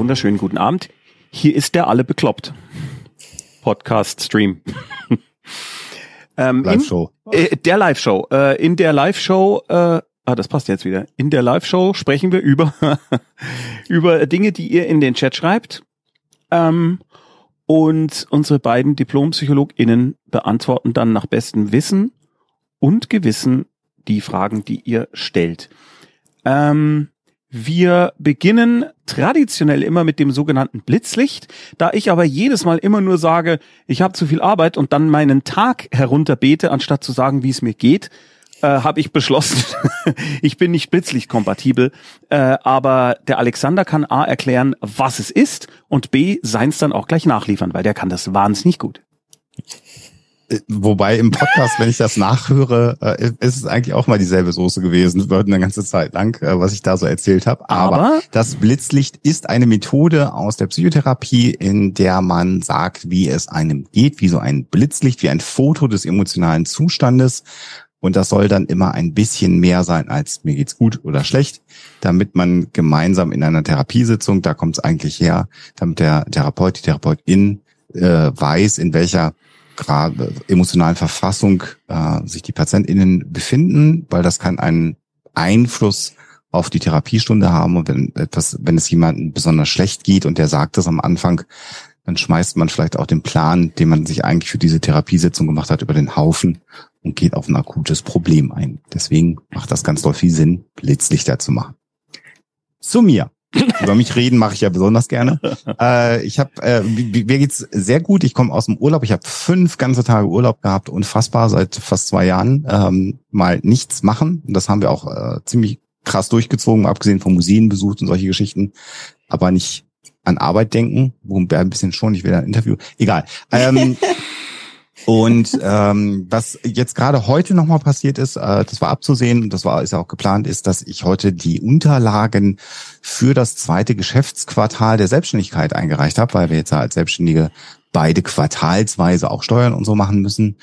wunderschönen guten Abend. Hier ist der alle bekloppt. Podcast-Stream. ähm, Live-Show. Äh, der Live-Show. Äh, in der Live-Show, äh, ah, das passt jetzt wieder. In der Live-Show sprechen wir über, über Dinge, die ihr in den Chat schreibt. Ähm, und unsere beiden DiplompsychologInnen beantworten dann nach bestem Wissen und Gewissen die Fragen, die ihr stellt. Ähm, wir beginnen traditionell immer mit dem sogenannten Blitzlicht. Da ich aber jedes Mal immer nur sage, ich habe zu viel Arbeit und dann meinen Tag herunterbete, anstatt zu sagen, wie es mir geht, äh, habe ich beschlossen, ich bin nicht blitzlichtkompatibel. Äh, aber der Alexander kann A erklären, was es ist und B seins dann auch gleich nachliefern, weil der kann das wahnsinnig gut. Wobei im Podcast, wenn ich das nachhöre, äh, ist es eigentlich auch mal dieselbe Soße gewesen, wird eine ganze Zeit lang, äh, was ich da so erzählt habe. Aber, Aber, das Blitzlicht ist eine Methode aus der Psychotherapie, in der man sagt, wie es einem geht, wie so ein Blitzlicht, wie ein Foto des emotionalen Zustandes. Und das soll dann immer ein bisschen mehr sein als mir geht's gut oder schlecht, damit man gemeinsam in einer Therapiesitzung, da kommt es eigentlich her, damit der Therapeut, die Therapeutin äh, weiß, in welcher gerade emotionalen Verfassung äh, sich die PatientInnen befinden, weil das kann einen Einfluss auf die Therapiestunde haben und wenn etwas, wenn es jemandem besonders schlecht geht und der sagt das am Anfang, dann schmeißt man vielleicht auch den Plan, den man sich eigentlich für diese Therapiesitzung gemacht hat, über den Haufen und geht auf ein akutes Problem ein. Deswegen macht das ganz doll viel Sinn, Blitzlichter zu machen. Zu mir. Über mich reden mache ich ja besonders gerne. Äh, ich habe, äh, mir geht's sehr gut. Ich komme aus dem Urlaub. Ich habe fünf ganze Tage Urlaub gehabt, unfassbar seit fast zwei Jahren. Ähm, mal nichts machen. Das haben wir auch äh, ziemlich krass durchgezogen, abgesehen von Museen besucht und solche Geschichten. Aber nicht an Arbeit denken. Worum wäre ein bisschen schon. Ich will ein Interview. Egal. Ähm, Und ähm, was jetzt gerade heute nochmal passiert ist, äh, das war abzusehen und das war ist ja auch geplant, ist, dass ich heute die Unterlagen für das zweite Geschäftsquartal der Selbstständigkeit eingereicht habe, weil wir jetzt als Selbstständige beide quartalsweise auch Steuern und so machen müssen.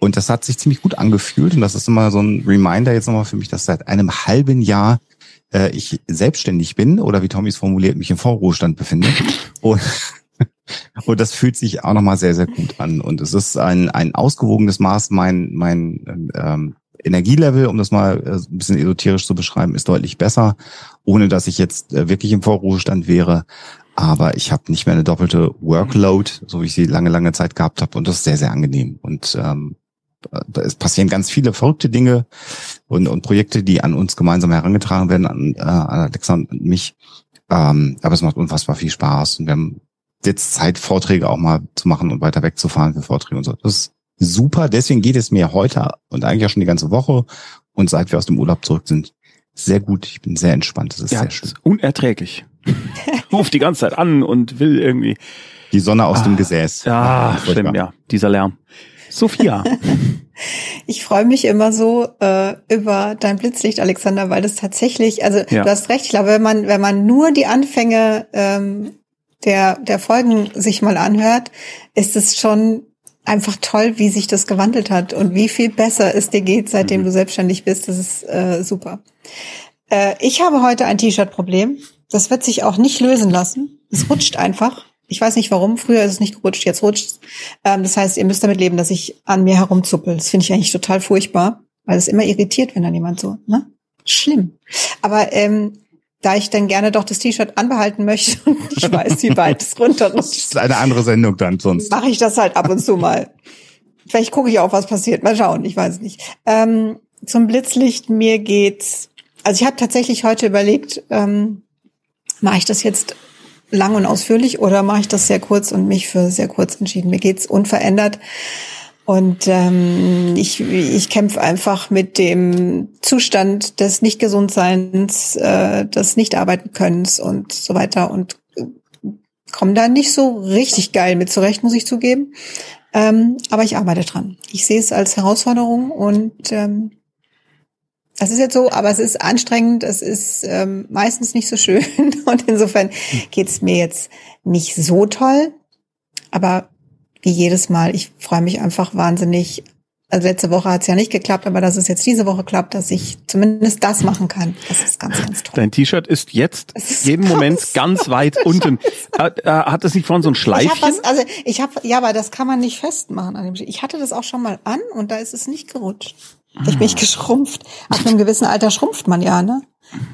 Und das hat sich ziemlich gut angefühlt und das ist immer so ein Reminder jetzt nochmal für mich, dass seit einem halben Jahr äh, ich selbstständig bin oder wie Tommy es formuliert, mich im Vorruhestand befinde. Und und das fühlt sich auch nochmal sehr, sehr gut an. Und es ist ein, ein ausgewogenes Maß. Mein, mein ähm, Energielevel, um das mal äh, ein bisschen esoterisch zu beschreiben, ist deutlich besser, ohne dass ich jetzt äh, wirklich im Vorruhestand wäre. Aber ich habe nicht mehr eine doppelte Workload, so wie ich sie lange, lange Zeit gehabt habe. Und das ist sehr, sehr angenehm. Und ähm, es passieren ganz viele verrückte Dinge und, und Projekte, die an uns gemeinsam herangetragen werden, an, äh, an Alexa und mich. Ähm, aber es macht unfassbar viel Spaß. Und wir haben jetzt Zeit, Vorträge auch mal zu machen und weiter wegzufahren für Vorträge und so. Das ist super. Deswegen geht es mir heute und eigentlich auch schon die ganze Woche und seit wir aus dem Urlaub zurück sind, sehr gut. Ich bin sehr entspannt. Das ist ja, sehr schön. Ist unerträglich. Ruft die ganze Zeit an und will irgendwie. Die Sonne aus ah, dem Gesäß. Ja, ah, stimmt, ja. Dieser Lärm. Sophia. Ich freue mich immer so äh, über dein Blitzlicht, Alexander, weil das tatsächlich, also ja. du hast recht, ich glaube, wenn man, wenn man nur die Anfänge ähm, der, der Folgen sich mal anhört, ist es schon einfach toll, wie sich das gewandelt hat und wie viel besser es dir geht, seitdem mhm. du selbstständig bist. Das ist äh, super. Äh, ich habe heute ein T-Shirt-Problem. Das wird sich auch nicht lösen lassen. Es rutscht einfach. Ich weiß nicht warum. Früher ist es nicht gerutscht, jetzt rutscht es. Ähm, das heißt, ihr müsst damit leben, dass ich an mir herumzuppel. Das finde ich eigentlich total furchtbar, weil es immer irritiert, wenn dann jemand so, ne? Schlimm. Aber ähm, da ich dann gerne doch das T-Shirt anbehalten möchte und ich weiß, wie weit es runterrutscht. Das ist eine andere Sendung dann sonst. Mache ich das halt ab und zu mal. Vielleicht gucke ich auch, was passiert. Mal schauen, ich weiß nicht. Ähm, zum Blitzlicht, mir geht's. Also ich habe tatsächlich heute überlegt, ähm, mache ich das jetzt lang und ausführlich oder mache ich das sehr kurz und mich für sehr kurz entschieden. Mir geht's unverändert. Und ähm, ich, ich kämpfe einfach mit dem Zustand des Nicht-Gesundseins, äh, des Nicht-Arbeiten-Könnens und so weiter und äh, komme da nicht so richtig geil mit zurecht, muss ich zugeben. Ähm, aber ich arbeite dran. Ich sehe es als Herausforderung und ähm, das ist jetzt so, aber es ist anstrengend, es ist ähm, meistens nicht so schön und insofern geht's mir jetzt nicht so toll. Aber wie jedes Mal, ich freue mich einfach wahnsinnig also letzte Woche hat es ja nicht geklappt, aber dass es jetzt diese Woche klappt, dass ich zumindest das machen kann. Das ist ganz, ganz toll. Dein T-Shirt ist jetzt ist jeden ganz Moment ganz weit unten. Hat, äh, hat das nicht vorhin so ein Schleifchen? Ich hab was, also ich habe, ja, aber das kann man nicht festmachen an dem Ich hatte das auch schon mal an und da ist es nicht gerutscht. Ich bin ich geschrumpft. Ab einem gewissen Alter schrumpft man ja, ne?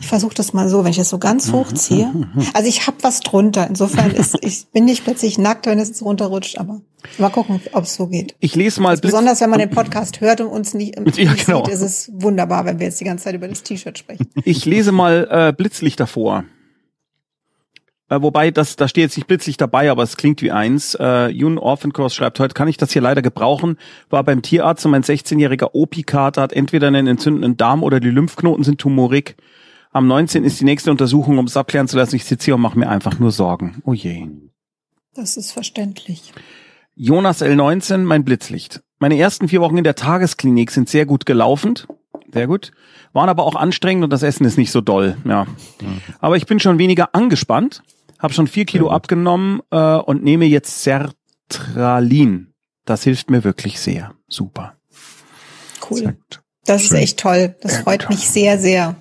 Ich versuche das mal so, wenn ich es so ganz hoch ziehe. Also ich habe was drunter. Insofern ist ich bin nicht plötzlich nackt, wenn es runterrutscht, aber mal gucken, ob es so geht. Ich lese mal. besonders wenn man den Podcast hört und uns nicht, nicht ja, genau. sieht, ist es wunderbar, wenn wir jetzt die ganze Zeit über das T-Shirt sprechen. Ich lese mal äh, Blitzlichter vor. Äh, wobei, das, da steht jetzt nicht Blitzlicht dabei, aber es klingt wie eins. Äh, Jun Orphancross schreibt, heute kann ich das hier leider gebrauchen. War beim Tierarzt und mein 16-jähriger Opi-Kater hat entweder einen entzündenden Darm oder die Lymphknoten sind tumorig. Am 19. ist die nächste Untersuchung, um es abklären zu lassen. Ich sitze hier und mache mir einfach nur Sorgen. Oh je. Das ist verständlich. Jonas L19, mein Blitzlicht. Meine ersten vier Wochen in der Tagesklinik sind sehr gut gelaufen. Sehr gut. Waren aber auch anstrengend und das Essen ist nicht so doll. Ja. Aber ich bin schon weniger angespannt, habe schon vier Kilo abgenommen äh, und nehme jetzt Sertralin. Das hilft mir wirklich sehr. Super. Cool. Das ist echt toll. Das freut mich sehr, sehr.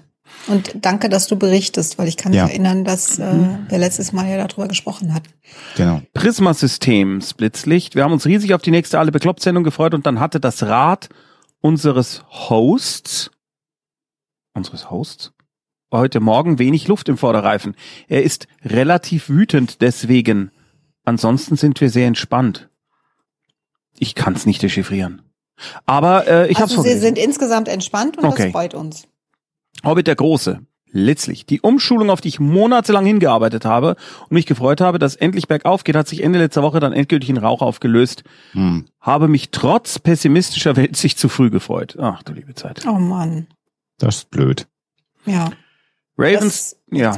Und danke, dass du berichtest, weil ich kann mich ja. erinnern, dass äh, mhm. wir letztes Mal ja darüber gesprochen hatten. Genau. Prisma-System, Blitzlicht. Wir haben uns riesig auf die nächste Alle Bekloppt-Sendung gefreut und dann hatte das Rad unseres Hosts, unseres Hosts, heute Morgen wenig Luft im Vorderreifen. Er ist relativ wütend deswegen. Ansonsten sind wir sehr entspannt. Ich kann es nicht dechiffrieren. Aber äh, ich also habe Sie sind insgesamt entspannt und okay. das freut uns. Hobbit der Große. Letztlich. Die Umschulung, auf die ich monatelang hingearbeitet habe und mich gefreut habe, dass endlich bergauf geht, hat sich Ende letzter Woche dann endgültig in Rauch aufgelöst. Hm. Habe mich trotz pessimistischer Weltsicht zu früh gefreut. Ach du liebe Zeit. Oh Mann. Das ist blöd. Ja. Ravens, ja.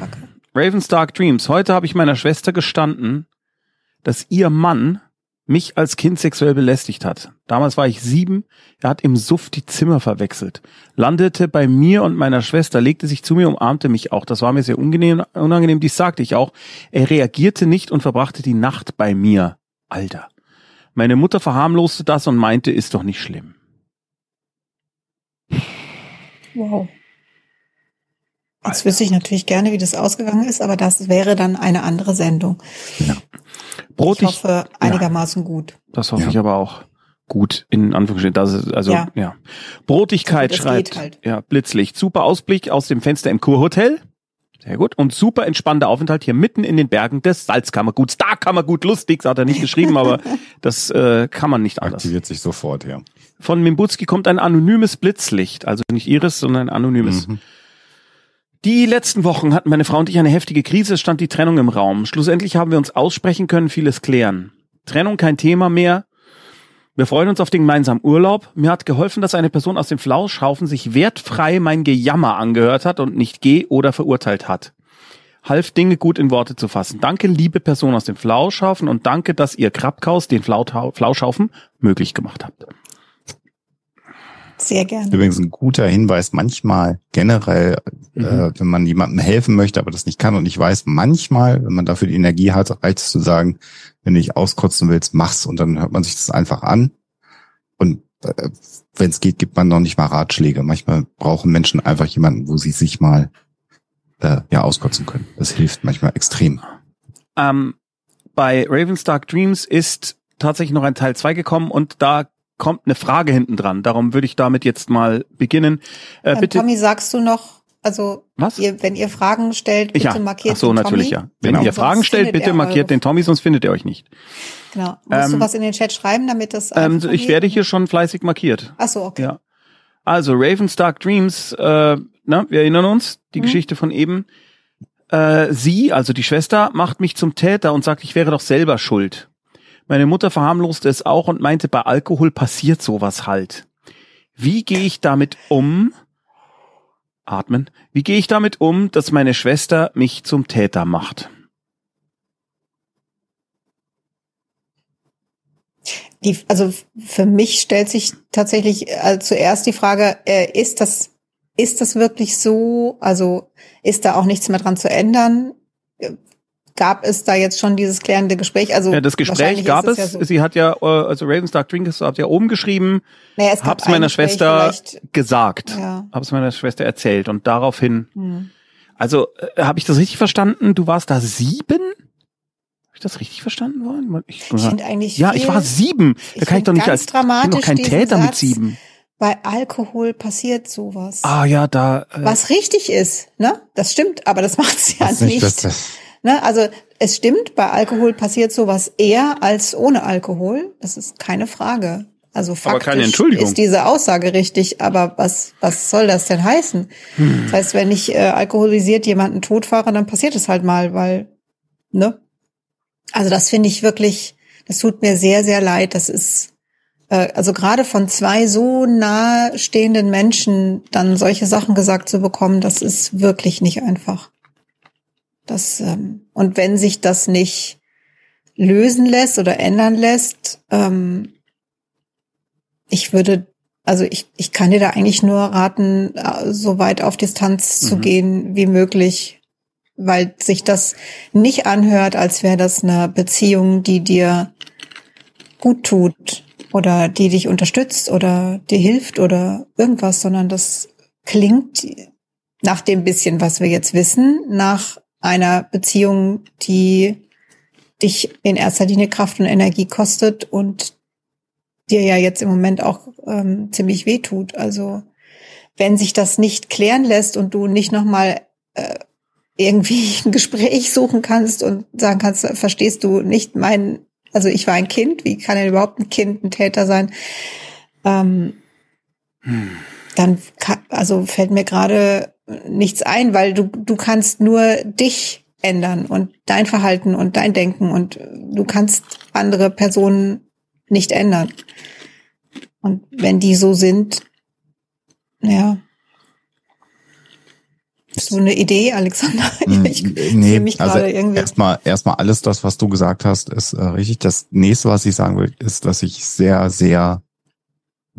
Ravens Dark Dreams. Heute habe ich meiner Schwester gestanden, dass ihr Mann mich als Kind sexuell belästigt hat. Damals war ich sieben, er hat im Suff die Zimmer verwechselt, landete bei mir und meiner Schwester, legte sich zu mir, umarmte mich auch. Das war mir sehr unangenehm, unangenehm, dies sagte ich auch. Er reagierte nicht und verbrachte die Nacht bei mir. Alter. Meine Mutter verharmloste das und meinte, ist doch nicht schlimm. Wow. Jetzt wüsste ich natürlich gerne, wie das ausgegangen ist, aber das wäre dann eine andere Sendung. Ja. Brotig, ich hoffe einigermaßen ja, gut. Das hoffe ja. ich aber auch gut in Anführungsstrichen. Das ist, also ja, ja. Brotigkeit das schreibt. Halt. Ja, Blitzlicht. Super Ausblick aus dem Fenster im Kurhotel. Sehr gut. Und super entspannter Aufenthalt hier mitten in den Bergen des Salzkammerguts. Da kann man gut lustig, hat er nicht geschrieben, aber das äh, kann man nicht anders. Aktiviert sich sofort, ja. Von Mimbutski kommt ein anonymes Blitzlicht. Also nicht Iris, sondern ein anonymes. Mhm. Die letzten Wochen hatten meine Frau und ich eine heftige Krise, es stand die Trennung im Raum. Schlussendlich haben wir uns aussprechen können, vieles klären. Trennung kein Thema mehr. Wir freuen uns auf den gemeinsamen Urlaub. Mir hat geholfen, dass eine Person aus dem Flauschhaufen sich wertfrei mein Gejammer angehört hat und nicht geh oder verurteilt hat. Half Dinge gut in Worte zu fassen. Danke, liebe Person aus dem Flauschhaufen und danke, dass ihr Krabkaus, den Flauschhaufen, möglich gemacht habt. Sehr gerne. Übrigens ein guter Hinweis, manchmal generell, mhm. äh, wenn man jemandem helfen möchte, aber das nicht kann und nicht weiß, manchmal, wenn man dafür die Energie hat, reicht es zu sagen, wenn du dich auskotzen willst, mach's und dann hört man sich das einfach an. Und äh, wenn es geht, gibt man noch nicht mal Ratschläge. Manchmal brauchen Menschen einfach jemanden, wo sie sich mal äh, ja auskotzen können. Das hilft manchmal extrem. Ähm, bei Raven's Dark Dreams ist tatsächlich noch ein Teil 2 gekommen und da kommt eine Frage hinten dran. Darum würde ich damit jetzt mal beginnen. Äh, ähm, bitte. Tommy, sagst du noch, also Was? Ihr, wenn ihr Fragen stellt, bitte ja. markiert Ach so, den natürlich, Tommy. ja. Wenn genau. ihr Fragen stellt, bitte markiert den Tommy, sonst findet ihr euch nicht. Genau. Musst ähm, du was in den Chat schreiben, damit das ähm, Ich werde hier schon fleißig markiert. Ach so, okay. Ja. Also Raven's Dark Dreams, äh, na, wir erinnern uns, die mhm. Geschichte von eben. Äh, sie, also die Schwester, macht mich zum Täter und sagt, ich wäre doch selber schuld. Meine Mutter verharmloste es auch und meinte, bei Alkohol passiert sowas halt. Wie gehe ich damit um? Atmen. Wie gehe ich damit um, dass meine Schwester mich zum Täter macht? Die, also für mich stellt sich tatsächlich äh, zuerst die Frage, äh, ist das, ist das wirklich so? Also ist da auch nichts mehr dran zu ändern? Gab es da jetzt schon dieses klärende Gespräch? Also ja, das Gespräch gab es. Ja so. Sie hat ja, äh, also Ravenstark Drinkers hat ja oben geschrieben, naja, es hab's meiner Gespräch Schwester gesagt, ja. hab's meiner Schwester erzählt und daraufhin, hm. also äh, habe ich das richtig verstanden? Du warst da sieben? Habe ich das richtig verstanden worden? Ich, ich finde eigentlich ja, ich war sieben. Da kann ich doch nicht als ich bin doch kein Täter Satz, mit sieben. Bei Alkohol passiert sowas. Ah ja, da. Äh, Was richtig ist, ne? Das stimmt, aber das macht's ja nicht. nicht. Ne? Also es stimmt, bei Alkohol passiert sowas eher als ohne Alkohol. Das ist keine Frage. Also faktisch ist diese Aussage richtig, aber was, was soll das denn heißen? Hm. Das heißt, wenn ich äh, alkoholisiert jemanden totfahre, dann passiert es halt mal, weil, ne? Also das finde ich wirklich, das tut mir sehr, sehr leid. Das ist äh, also gerade von zwei so nahestehenden Menschen dann solche Sachen gesagt zu bekommen, das ist wirklich nicht einfach. Das, ähm, und wenn sich das nicht lösen lässt oder ändern lässt, ähm, ich würde, also ich, ich kann dir da eigentlich nur raten, äh, so weit auf Distanz mhm. zu gehen wie möglich, weil sich das nicht anhört, als wäre das eine Beziehung, die dir gut tut oder die dich unterstützt oder dir hilft oder irgendwas, sondern das klingt nach dem bisschen, was wir jetzt wissen, nach einer Beziehung, die dich in erster Linie Kraft und Energie kostet und dir ja jetzt im Moment auch ähm, ziemlich weh tut. Also wenn sich das nicht klären lässt und du nicht nochmal äh, irgendwie ein Gespräch suchen kannst und sagen kannst, verstehst du nicht mein also ich war ein Kind, wie kann denn überhaupt ein Kind ein Täter sein? Ähm, hm. Dann kann, also fällt mir gerade nichts ein, weil du, du kannst nur dich ändern und dein Verhalten und dein Denken und du kannst andere Personen nicht ändern. Und wenn die so sind, ja, so eine Idee, Alexander? Hm, ich nee, mich also irgendwie. erstmal erstmal alles das, was du gesagt hast, ist äh, richtig. Das nächste, was ich sagen will, ist, dass ich sehr, sehr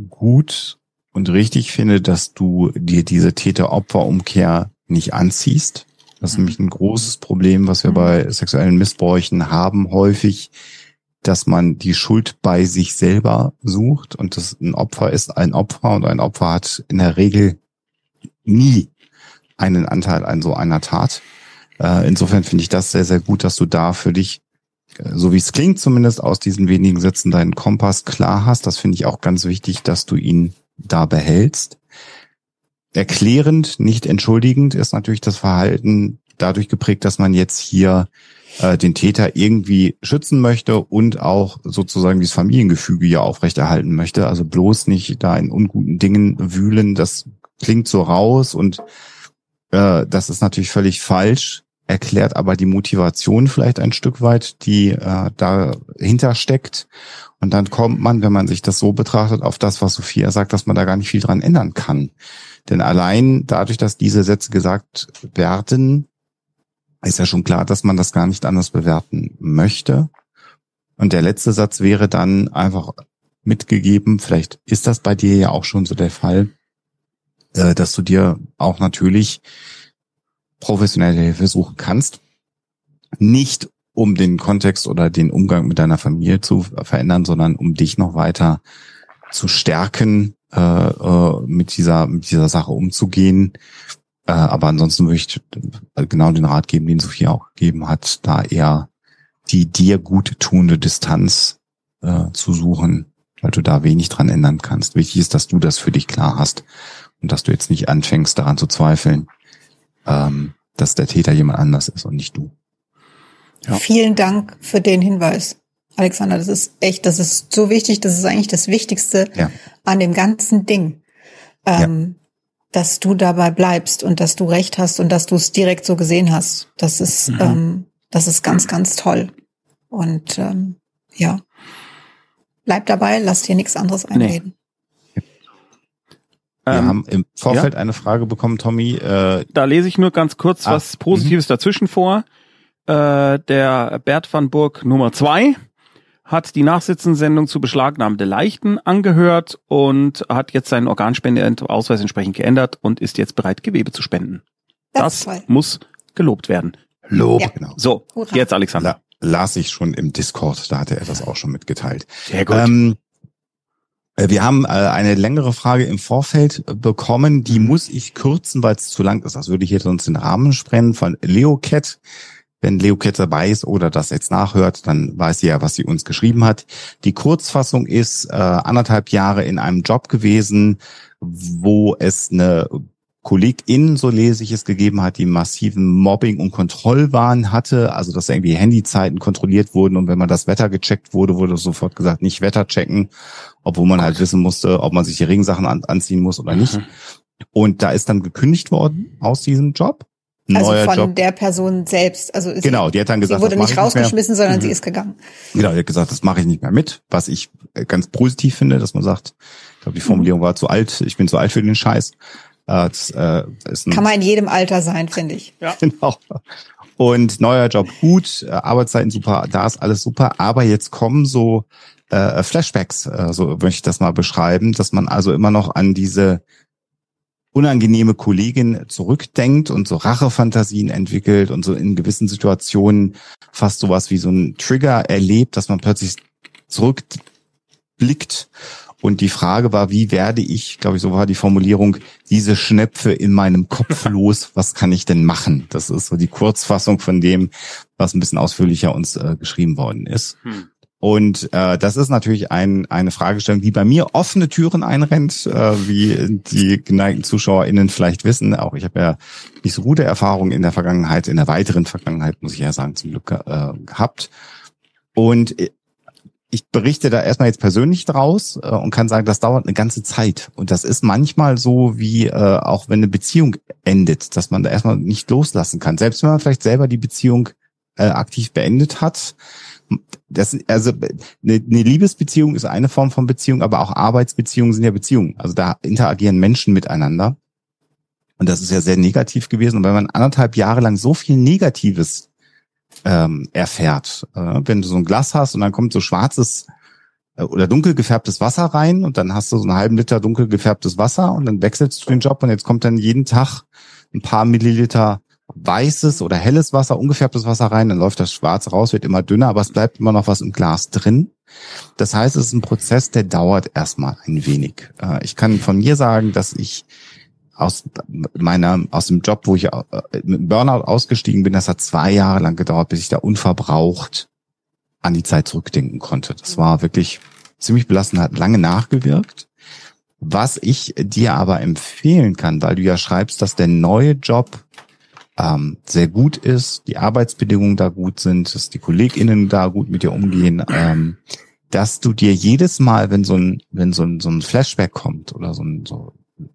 gut und richtig finde, dass du dir diese Täter-Opfer-Umkehr nicht anziehst. Das ist mhm. nämlich ein großes Problem, was wir mhm. bei sexuellen Missbräuchen haben, häufig, dass man die Schuld bei sich selber sucht und das ein Opfer ist ein Opfer und ein Opfer hat in der Regel nie einen Anteil an so einer Tat. Äh, insofern finde ich das sehr, sehr gut, dass du da für dich, äh, so wie es klingt zumindest aus diesen wenigen Sätzen, deinen Kompass klar hast. Das finde ich auch ganz wichtig, dass du ihn da behältst. Erklärend, nicht entschuldigend ist natürlich das Verhalten dadurch geprägt, dass man jetzt hier äh, den Täter irgendwie schützen möchte und auch sozusagen dieses Familiengefüge ja aufrechterhalten möchte. Also bloß nicht da in unguten Dingen wühlen. Das klingt so raus und äh, das ist natürlich völlig falsch, erklärt aber die Motivation vielleicht ein Stück weit, die äh, dahinter steckt. Und dann kommt man, wenn man sich das so betrachtet, auf das, was Sophia sagt, dass man da gar nicht viel dran ändern kann. Denn allein dadurch, dass diese Sätze gesagt werden, ist ja schon klar, dass man das gar nicht anders bewerten möchte. Und der letzte Satz wäre dann einfach mitgegeben, vielleicht ist das bei dir ja auch schon so der Fall, äh, dass du dir auch natürlich professionelle Hilfe suchen kannst. Nicht um den Kontext oder den Umgang mit deiner Familie zu verändern, sondern um dich noch weiter zu stärken, äh, äh, mit dieser mit dieser Sache umzugehen. Äh, aber ansonsten würde ich genau den Rat geben, den Sophia auch gegeben hat, da eher die dir gut tuende Distanz äh, zu suchen, weil du da wenig dran ändern kannst. Wichtig ist, dass du das für dich klar hast und dass du jetzt nicht anfängst daran zu zweifeln, ähm, dass der Täter jemand anders ist und nicht du. Ja. Vielen Dank für den Hinweis, Alexander. Das ist echt, das ist so wichtig. Das ist eigentlich das Wichtigste ja. an dem ganzen Ding. Ähm, ja. Dass du dabei bleibst und dass du recht hast und dass du es direkt so gesehen hast. Das ist, mhm. ähm, das ist ganz, ganz toll. Und ähm, ja, bleib dabei, lass dir nichts anderes einreden. Nee. Wir ähm, haben im Vorfeld ja? eine Frage bekommen, Tommy. Äh, da lese ich nur ganz kurz ah, was Positives -hmm. dazwischen vor. Äh, der Bert van Burg Nummer zwei hat die Nachsitzensendung zu beschlagnahmte Leichten angehört und hat jetzt seinen Organspendeausweis entsprechend geändert und ist jetzt bereit, Gewebe zu spenden. Das, das muss gelobt werden. Lob. Ja. Genau. So, Hurra. jetzt Alexander. La las ich schon im Discord, da hatte er das auch schon mitgeteilt. Sehr gut. Ähm, äh, wir haben äh, eine längere Frage im Vorfeld bekommen, die muss ich kürzen, weil es zu lang ist. Das würde hier sonst den Rahmen sprengen von Leocat. Wenn Leocat dabei ist oder das jetzt nachhört, dann weiß sie ja, was sie uns geschrieben hat. Die Kurzfassung ist äh, anderthalb Jahre in einem Job gewesen, wo es eine KollegInnen, so lese ich es, gegeben hat, die massiven Mobbing- und Kontrollwahn hatte, also dass irgendwie Handyzeiten kontrolliert wurden und wenn man das Wetter gecheckt wurde, wurde sofort gesagt, nicht Wetter checken, obwohl man halt wissen musste, ob man sich die Regensachen an, anziehen muss oder nicht. Mhm. Und da ist dann gekündigt worden aus diesem Job. Also Neuer von Job. der Person selbst. Also genau, die hat dann gesagt, sie wurde nicht rausgeschmissen, nicht sondern mhm. sie ist gegangen. Genau, die hat gesagt, das mache ich nicht mehr mit, was ich ganz positiv finde, dass man sagt, ich glaube, die Formulierung war zu alt, ich bin zu alt für den Scheiß. Äh, das, äh, ist ein, Kann man in jedem Alter sein, finde ich. Ja. Genau. Und neuer Job gut, äh, Arbeitszeiten super, da ist alles super. Aber jetzt kommen so äh, Flashbacks, äh, so möchte ich das mal beschreiben, dass man also immer noch an diese unangenehme Kollegin zurückdenkt und so Rachefantasien entwickelt und so in gewissen Situationen fast sowas wie so ein Trigger erlebt, dass man plötzlich zurückblickt und die Frage war, wie werde ich, glaube ich, so war die Formulierung, diese Schnepfe in meinem Kopf los, was kann ich denn machen? Das ist so die Kurzfassung von dem, was ein bisschen ausführlicher uns äh, geschrieben worden ist. Hm. Und äh, das ist natürlich ein, eine Fragestellung, die bei mir offene Türen einrennt, äh, wie die geneigten ZuschauerInnen vielleicht wissen. Auch ich habe ja nicht so gute Erfahrungen in der Vergangenheit, in der weiteren Vergangenheit, muss ich ja sagen, zum Glück äh, gehabt. Und ich berichte da erstmal jetzt persönlich draus äh, und kann sagen, das dauert eine ganze Zeit. Und das ist manchmal so, wie äh, auch wenn eine Beziehung endet, dass man da erstmal nicht loslassen kann. Selbst wenn man vielleicht selber die Beziehung äh, aktiv beendet hat. Das, also eine, eine Liebesbeziehung ist eine Form von Beziehung, aber auch Arbeitsbeziehungen sind ja Beziehungen. Also da interagieren Menschen miteinander. Und das ist ja sehr negativ gewesen. Und wenn man anderthalb Jahre lang so viel Negatives ähm, erfährt. Äh, wenn du so ein Glas hast und dann kommt so schwarzes äh, oder dunkel gefärbtes Wasser rein und dann hast du so einen halben Liter dunkel gefärbtes Wasser und dann wechselst du den Job und jetzt kommt dann jeden Tag ein paar Milliliter weißes oder helles Wasser, ungefärbtes Wasser rein, dann läuft das Schwarze raus, wird immer dünner, aber es bleibt immer noch was im Glas drin. Das heißt, es ist ein Prozess, der dauert erstmal ein wenig. Äh, ich kann von mir sagen, dass ich aus meiner, aus dem Job, wo ich äh, mit Burnout ausgestiegen bin, das hat zwei Jahre lang gedauert, bis ich da unverbraucht an die Zeit zurückdenken konnte. Das war wirklich ziemlich belastend, hat lange nachgewirkt. Was ich dir aber empfehlen kann, weil du ja schreibst, dass der neue Job ähm, sehr gut ist, die Arbeitsbedingungen da gut sind, dass die KollegInnen da gut mit dir umgehen, ähm, dass du dir jedes Mal, wenn so ein, wenn so ein, so ein Flashback kommt oder so ein, so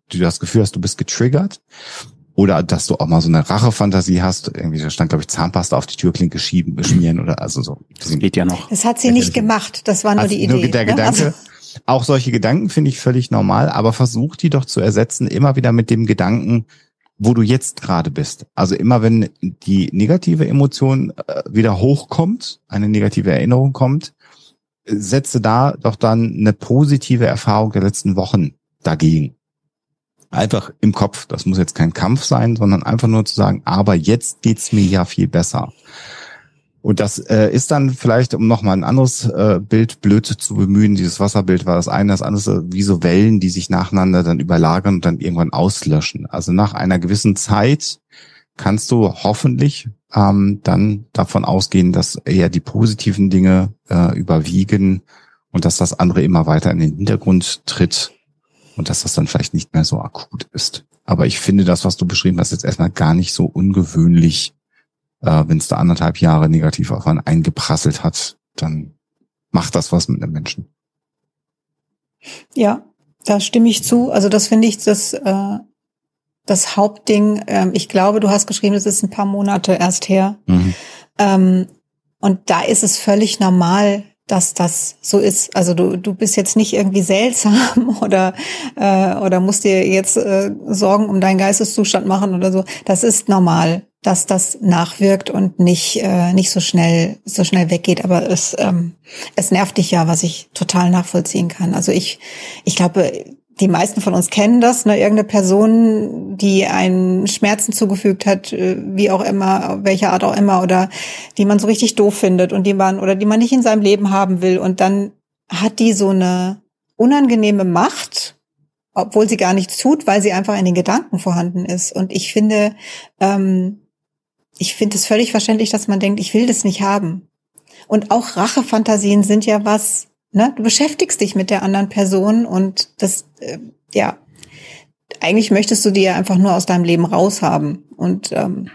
du das Gefühl hast, du bist getriggert oder dass du auch mal so eine Rachefantasie hast, irgendwie da stand glaube ich Zahnpasta auf die Türklinke schieben, beschmieren oder also so. Das geht ja noch. Das hat sie nicht gemacht, das war nur also die Idee. Nur der ne? Gedanke. Also. Auch solche Gedanken finde ich völlig normal, aber versuch die doch zu ersetzen immer wieder mit dem Gedanken, wo du jetzt gerade bist. Also immer wenn die negative Emotion äh, wieder hochkommt, eine negative Erinnerung kommt, setze da doch dann eine positive Erfahrung der letzten Wochen dagegen einfach im Kopf. Das muss jetzt kein Kampf sein, sondern einfach nur zu sagen, aber jetzt geht's mir ja viel besser. Und das äh, ist dann vielleicht, um nochmal ein anderes äh, Bild blöd zu bemühen, dieses Wasserbild war das eine, das andere wie so Wellen, die sich nacheinander dann überlagern und dann irgendwann auslöschen. Also nach einer gewissen Zeit kannst du hoffentlich ähm, dann davon ausgehen, dass eher die positiven Dinge äh, überwiegen und dass das andere immer weiter in den Hintergrund tritt und dass das dann vielleicht nicht mehr so akut ist. Aber ich finde das, was du beschrieben hast, jetzt erstmal gar nicht so ungewöhnlich. Äh, Wenn es da anderthalb Jahre negativ auf einen eingeprasselt hat, dann macht das was mit einem Menschen. Ja, da stimme ich zu. Also das finde ich das, äh, das Hauptding. Ähm, ich glaube, du hast geschrieben, es ist ein paar Monate erst her. Mhm. Ähm, und da ist es völlig normal, dass das so ist. Also du, du bist jetzt nicht irgendwie seltsam oder, äh, oder musst dir jetzt äh, Sorgen um deinen Geisteszustand machen oder so. Das ist normal, dass das nachwirkt und nicht, äh, nicht so schnell, so schnell weggeht. Aber es, ähm, es nervt dich ja, was ich total nachvollziehen kann. Also ich, ich glaube, die meisten von uns kennen das, ne? irgendeine Person, die einen Schmerzen zugefügt hat, äh, wie auch immer, welcher Art auch immer, oder die man so richtig doof findet und die man oder die man nicht in seinem Leben haben will. Und dann hat die so eine unangenehme Macht, obwohl sie gar nichts tut, weil sie einfach in den Gedanken vorhanden ist. Und ich finde, ähm, ich finde es völlig verständlich, dass man denkt, ich will das nicht haben. Und auch Rachefantasien sind ja was, ne? Du beschäftigst dich mit der anderen Person und das, äh, ja, eigentlich möchtest du die ja einfach nur aus deinem Leben raushaben. Und ähm,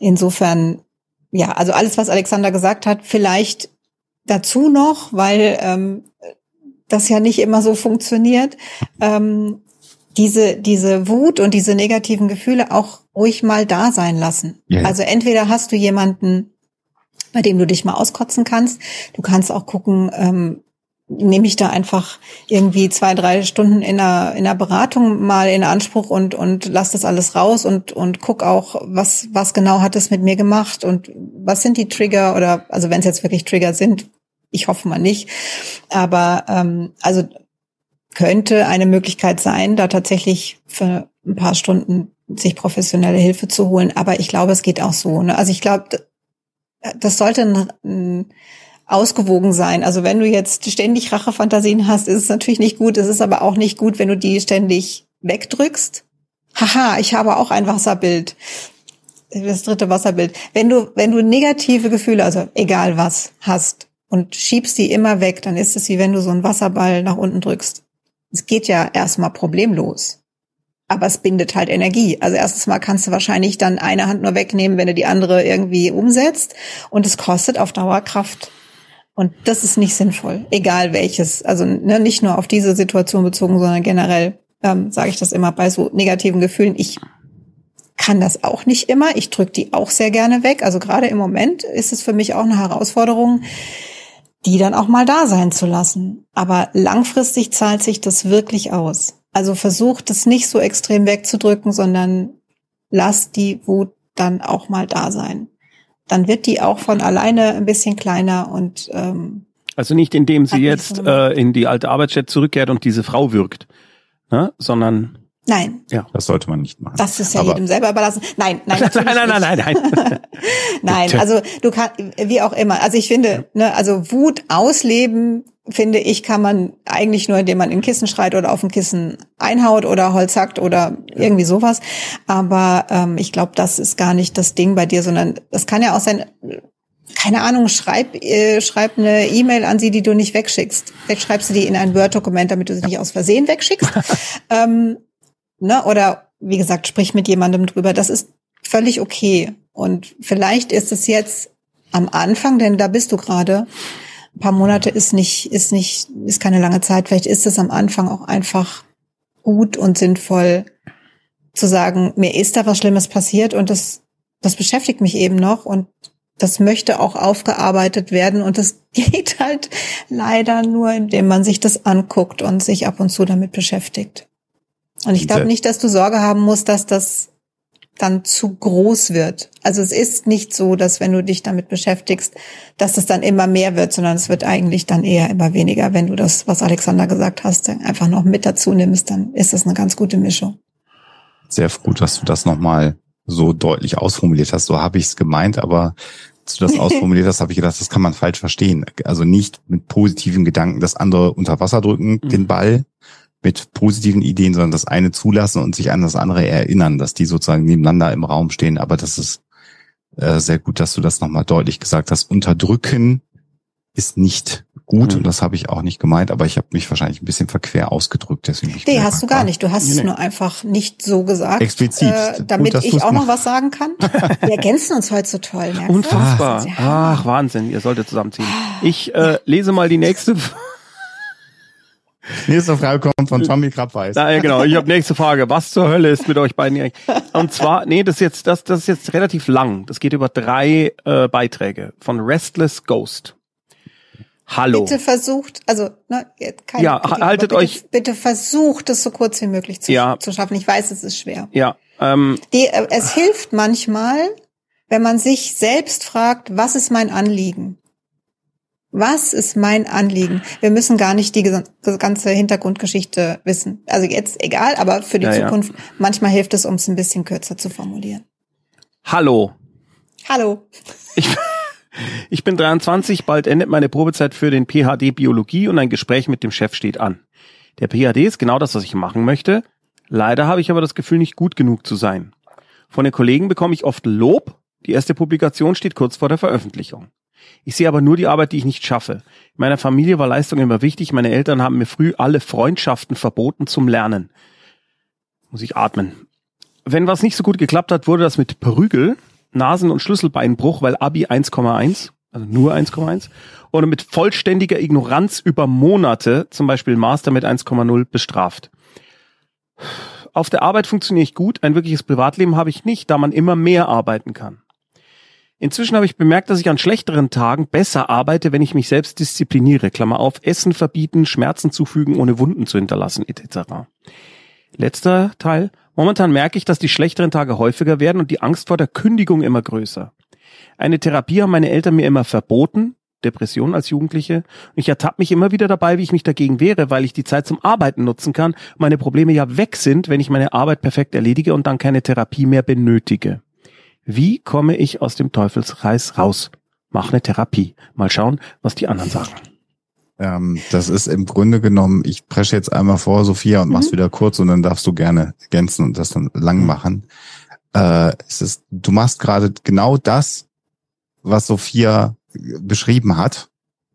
insofern, ja, also alles, was Alexander gesagt hat, vielleicht dazu noch, weil ähm, das ja nicht immer so funktioniert, ähm, diese, diese Wut und diese negativen Gefühle auch ruhig mal da sein lassen. Yeah. Also entweder hast du jemanden, bei dem du dich mal auskotzen kannst. Du kannst auch gucken, ähm, nehme ich da einfach irgendwie zwei, drei Stunden in einer, in einer Beratung mal in Anspruch und, und lass das alles raus und, und guck auch, was, was genau hat es mit mir gemacht und was sind die Trigger oder, also wenn es jetzt wirklich Trigger sind, ich hoffe mal nicht, aber ähm, also könnte eine Möglichkeit sein, da tatsächlich für ein paar Stunden sich professionelle Hilfe zu holen. Aber ich glaube, es geht auch so. Ne? Also ich glaube, das sollte ein, ein ausgewogen sein. Also wenn du jetzt ständig Rachefantasien hast, ist es natürlich nicht gut. Es ist aber auch nicht gut, wenn du die ständig wegdrückst. Haha, ich habe auch ein Wasserbild. Das dritte Wasserbild. Wenn du, wenn du negative Gefühle, also egal was, hast und schiebst die immer weg, dann ist es wie wenn du so einen Wasserball nach unten drückst. Es geht ja erstmal problemlos aber es bindet halt Energie. Also erstens mal kannst du wahrscheinlich dann eine Hand nur wegnehmen, wenn du die andere irgendwie umsetzt und es kostet auf Dauer Kraft. Und das ist nicht sinnvoll, egal welches. Also ne, nicht nur auf diese Situation bezogen, sondern generell ähm, sage ich das immer bei so negativen Gefühlen. Ich kann das auch nicht immer. Ich drücke die auch sehr gerne weg. Also gerade im Moment ist es für mich auch eine Herausforderung, die dann auch mal da sein zu lassen. Aber langfristig zahlt sich das wirklich aus. Also versucht es nicht so extrem wegzudrücken, sondern lass die Wut dann auch mal da sein. Dann wird die auch von alleine ein bisschen kleiner und ähm, also nicht indem sie jetzt äh, in die alte Arbeitsstätte zurückkehrt und diese Frau wirkt, ne? sondern Nein. Ja. Das sollte man nicht machen. Das ist ja Aber jedem selber überlassen. Nein, nein, nein, nein, nein, nein, nein. nein, also du kannst, wie auch immer. Also ich finde, ne, also Wut ausleben finde ich, kann man eigentlich nur, indem man in Kissen schreit oder auf dem Kissen einhaut oder Holz hackt oder irgendwie sowas. Aber ähm, ich glaube, das ist gar nicht das Ding bei dir, sondern es kann ja auch sein, keine Ahnung, schreib, äh, schreib eine E-Mail an sie, die du nicht wegschickst. Vielleicht schreibst du die in ein Word-Dokument, damit du sie nicht aus Versehen wegschickst. ähm, ne? Oder wie gesagt, sprich mit jemandem drüber. Das ist völlig okay. Und vielleicht ist es jetzt am Anfang, denn da bist du gerade, ein paar Monate ist nicht, ist nicht, ist keine lange Zeit. Vielleicht ist es am Anfang auch einfach gut und sinnvoll zu sagen, mir ist da was Schlimmes passiert und das, das beschäftigt mich eben noch und das möchte auch aufgearbeitet werden und das geht halt leider nur, indem man sich das anguckt und sich ab und zu damit beschäftigt. Und ich glaube nicht, dass du Sorge haben musst, dass das dann zu groß wird. Also es ist nicht so, dass wenn du dich damit beschäftigst, dass es dann immer mehr wird, sondern es wird eigentlich dann eher immer weniger. Wenn du das, was Alexander gesagt hast, einfach noch mit dazu nimmst, dann ist das eine ganz gute Mischung. Sehr gut, dass du das nochmal so deutlich ausformuliert hast. So habe ich es gemeint, aber als du das ausformuliert hast, habe ich gedacht, das kann man falsch verstehen. Also nicht mit positiven Gedanken das andere unter Wasser drücken, mhm. den Ball, mit positiven Ideen, sondern das eine zulassen und sich an das andere erinnern, dass die sozusagen nebeneinander im Raum stehen. Aber das ist äh, sehr gut, dass du das nochmal deutlich gesagt hast. Unterdrücken ist nicht gut mhm. und das habe ich auch nicht gemeint, aber ich habe mich wahrscheinlich ein bisschen verquer ausgedrückt. Deswegen nee, hast du gar nicht. Du hast nee. es nur einfach nicht so gesagt. Explizit. Äh, damit gut, ich auch noch was sagen kann. Wir ergänzen uns heute so toll. Unfassbar. Ach, Wahnsinn. Ihr solltet zusammenziehen. Ich äh, lese mal die nächste Nächste Frage kommt von Tommy Krabweis. Ja, genau. Ich habe nächste Frage. Was zur Hölle ist mit euch beiden? Und zwar, nee, das ist jetzt, das, das ist jetzt relativ lang. Das geht über drei äh, Beiträge von Restless Ghost. Hallo. Bitte versucht, also ne, keine ja, Kritik, haltet bitte, euch. Bitte versucht, es so kurz wie möglich zu, ja. zu schaffen. Ich weiß, es ist schwer. Ja. Ähm, Die, äh, es hilft manchmal, wenn man sich selbst fragt, was ist mein Anliegen? Was ist mein Anliegen? Wir müssen gar nicht die ganze Hintergrundgeschichte wissen. Also jetzt egal, aber für die ja, Zukunft, ja. manchmal hilft es, um es ein bisschen kürzer zu formulieren. Hallo. Hallo. Ich, ich bin 23, bald endet meine Probezeit für den PhD Biologie und ein Gespräch mit dem Chef steht an. Der PhD ist genau das, was ich machen möchte. Leider habe ich aber das Gefühl, nicht gut genug zu sein. Von den Kollegen bekomme ich oft Lob. Die erste Publikation steht kurz vor der Veröffentlichung. Ich sehe aber nur die Arbeit, die ich nicht schaffe. In meiner Familie war Leistung immer wichtig. Meine Eltern haben mir früh alle Freundschaften verboten zum Lernen. Muss ich atmen. Wenn was nicht so gut geklappt hat, wurde das mit Prügel, Nasen- und Schlüsselbeinbruch, weil Abi 1,1, also nur 1,1, oder mit vollständiger Ignoranz über Monate, zum Beispiel Master mit 1,0, bestraft. Auf der Arbeit funktioniere ich gut, ein wirkliches Privatleben habe ich nicht, da man immer mehr arbeiten kann. Inzwischen habe ich bemerkt, dass ich an schlechteren Tagen besser arbeite, wenn ich mich selbst diszipliniere. Klammer auf, Essen verbieten, Schmerzen zufügen, ohne Wunden zu hinterlassen, etc. Letzter Teil. Momentan merke ich, dass die schlechteren Tage häufiger werden und die Angst vor der Kündigung immer größer. Eine Therapie haben meine Eltern mir immer verboten, Depression als Jugendliche. Und ich ertappe mich immer wieder dabei, wie ich mich dagegen wehre, weil ich die Zeit zum Arbeiten nutzen kann, meine Probleme ja weg sind, wenn ich meine Arbeit perfekt erledige und dann keine Therapie mehr benötige. Wie komme ich aus dem Teufelskreis raus? Mach eine Therapie. Mal schauen, was die anderen sagen. Ähm, das ist im Grunde genommen, ich presche jetzt einmal vor, Sophia, und mhm. mach's wieder kurz und dann darfst du gerne ergänzen und das dann lang mhm. machen. Äh, es ist, du machst gerade genau das, was Sophia beschrieben hat,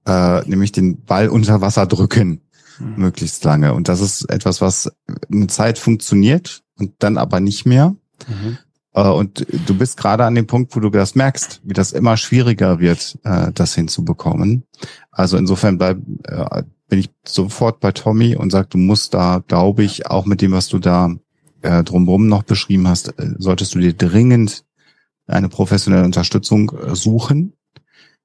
äh, nämlich den Ball unter Wasser drücken, mhm. möglichst lange. Und das ist etwas, was eine Zeit funktioniert und dann aber nicht mehr. Mhm. Äh, und du bist gerade an dem Punkt, wo du das merkst, wie das immer schwieriger wird, äh, das hinzubekommen. Also insofern bleib, äh, bin ich sofort bei Tommy und sag, du musst da, glaube ich, auch mit dem, was du da drumherum noch beschrieben hast, solltest du dir dringend eine professionelle Unterstützung suchen.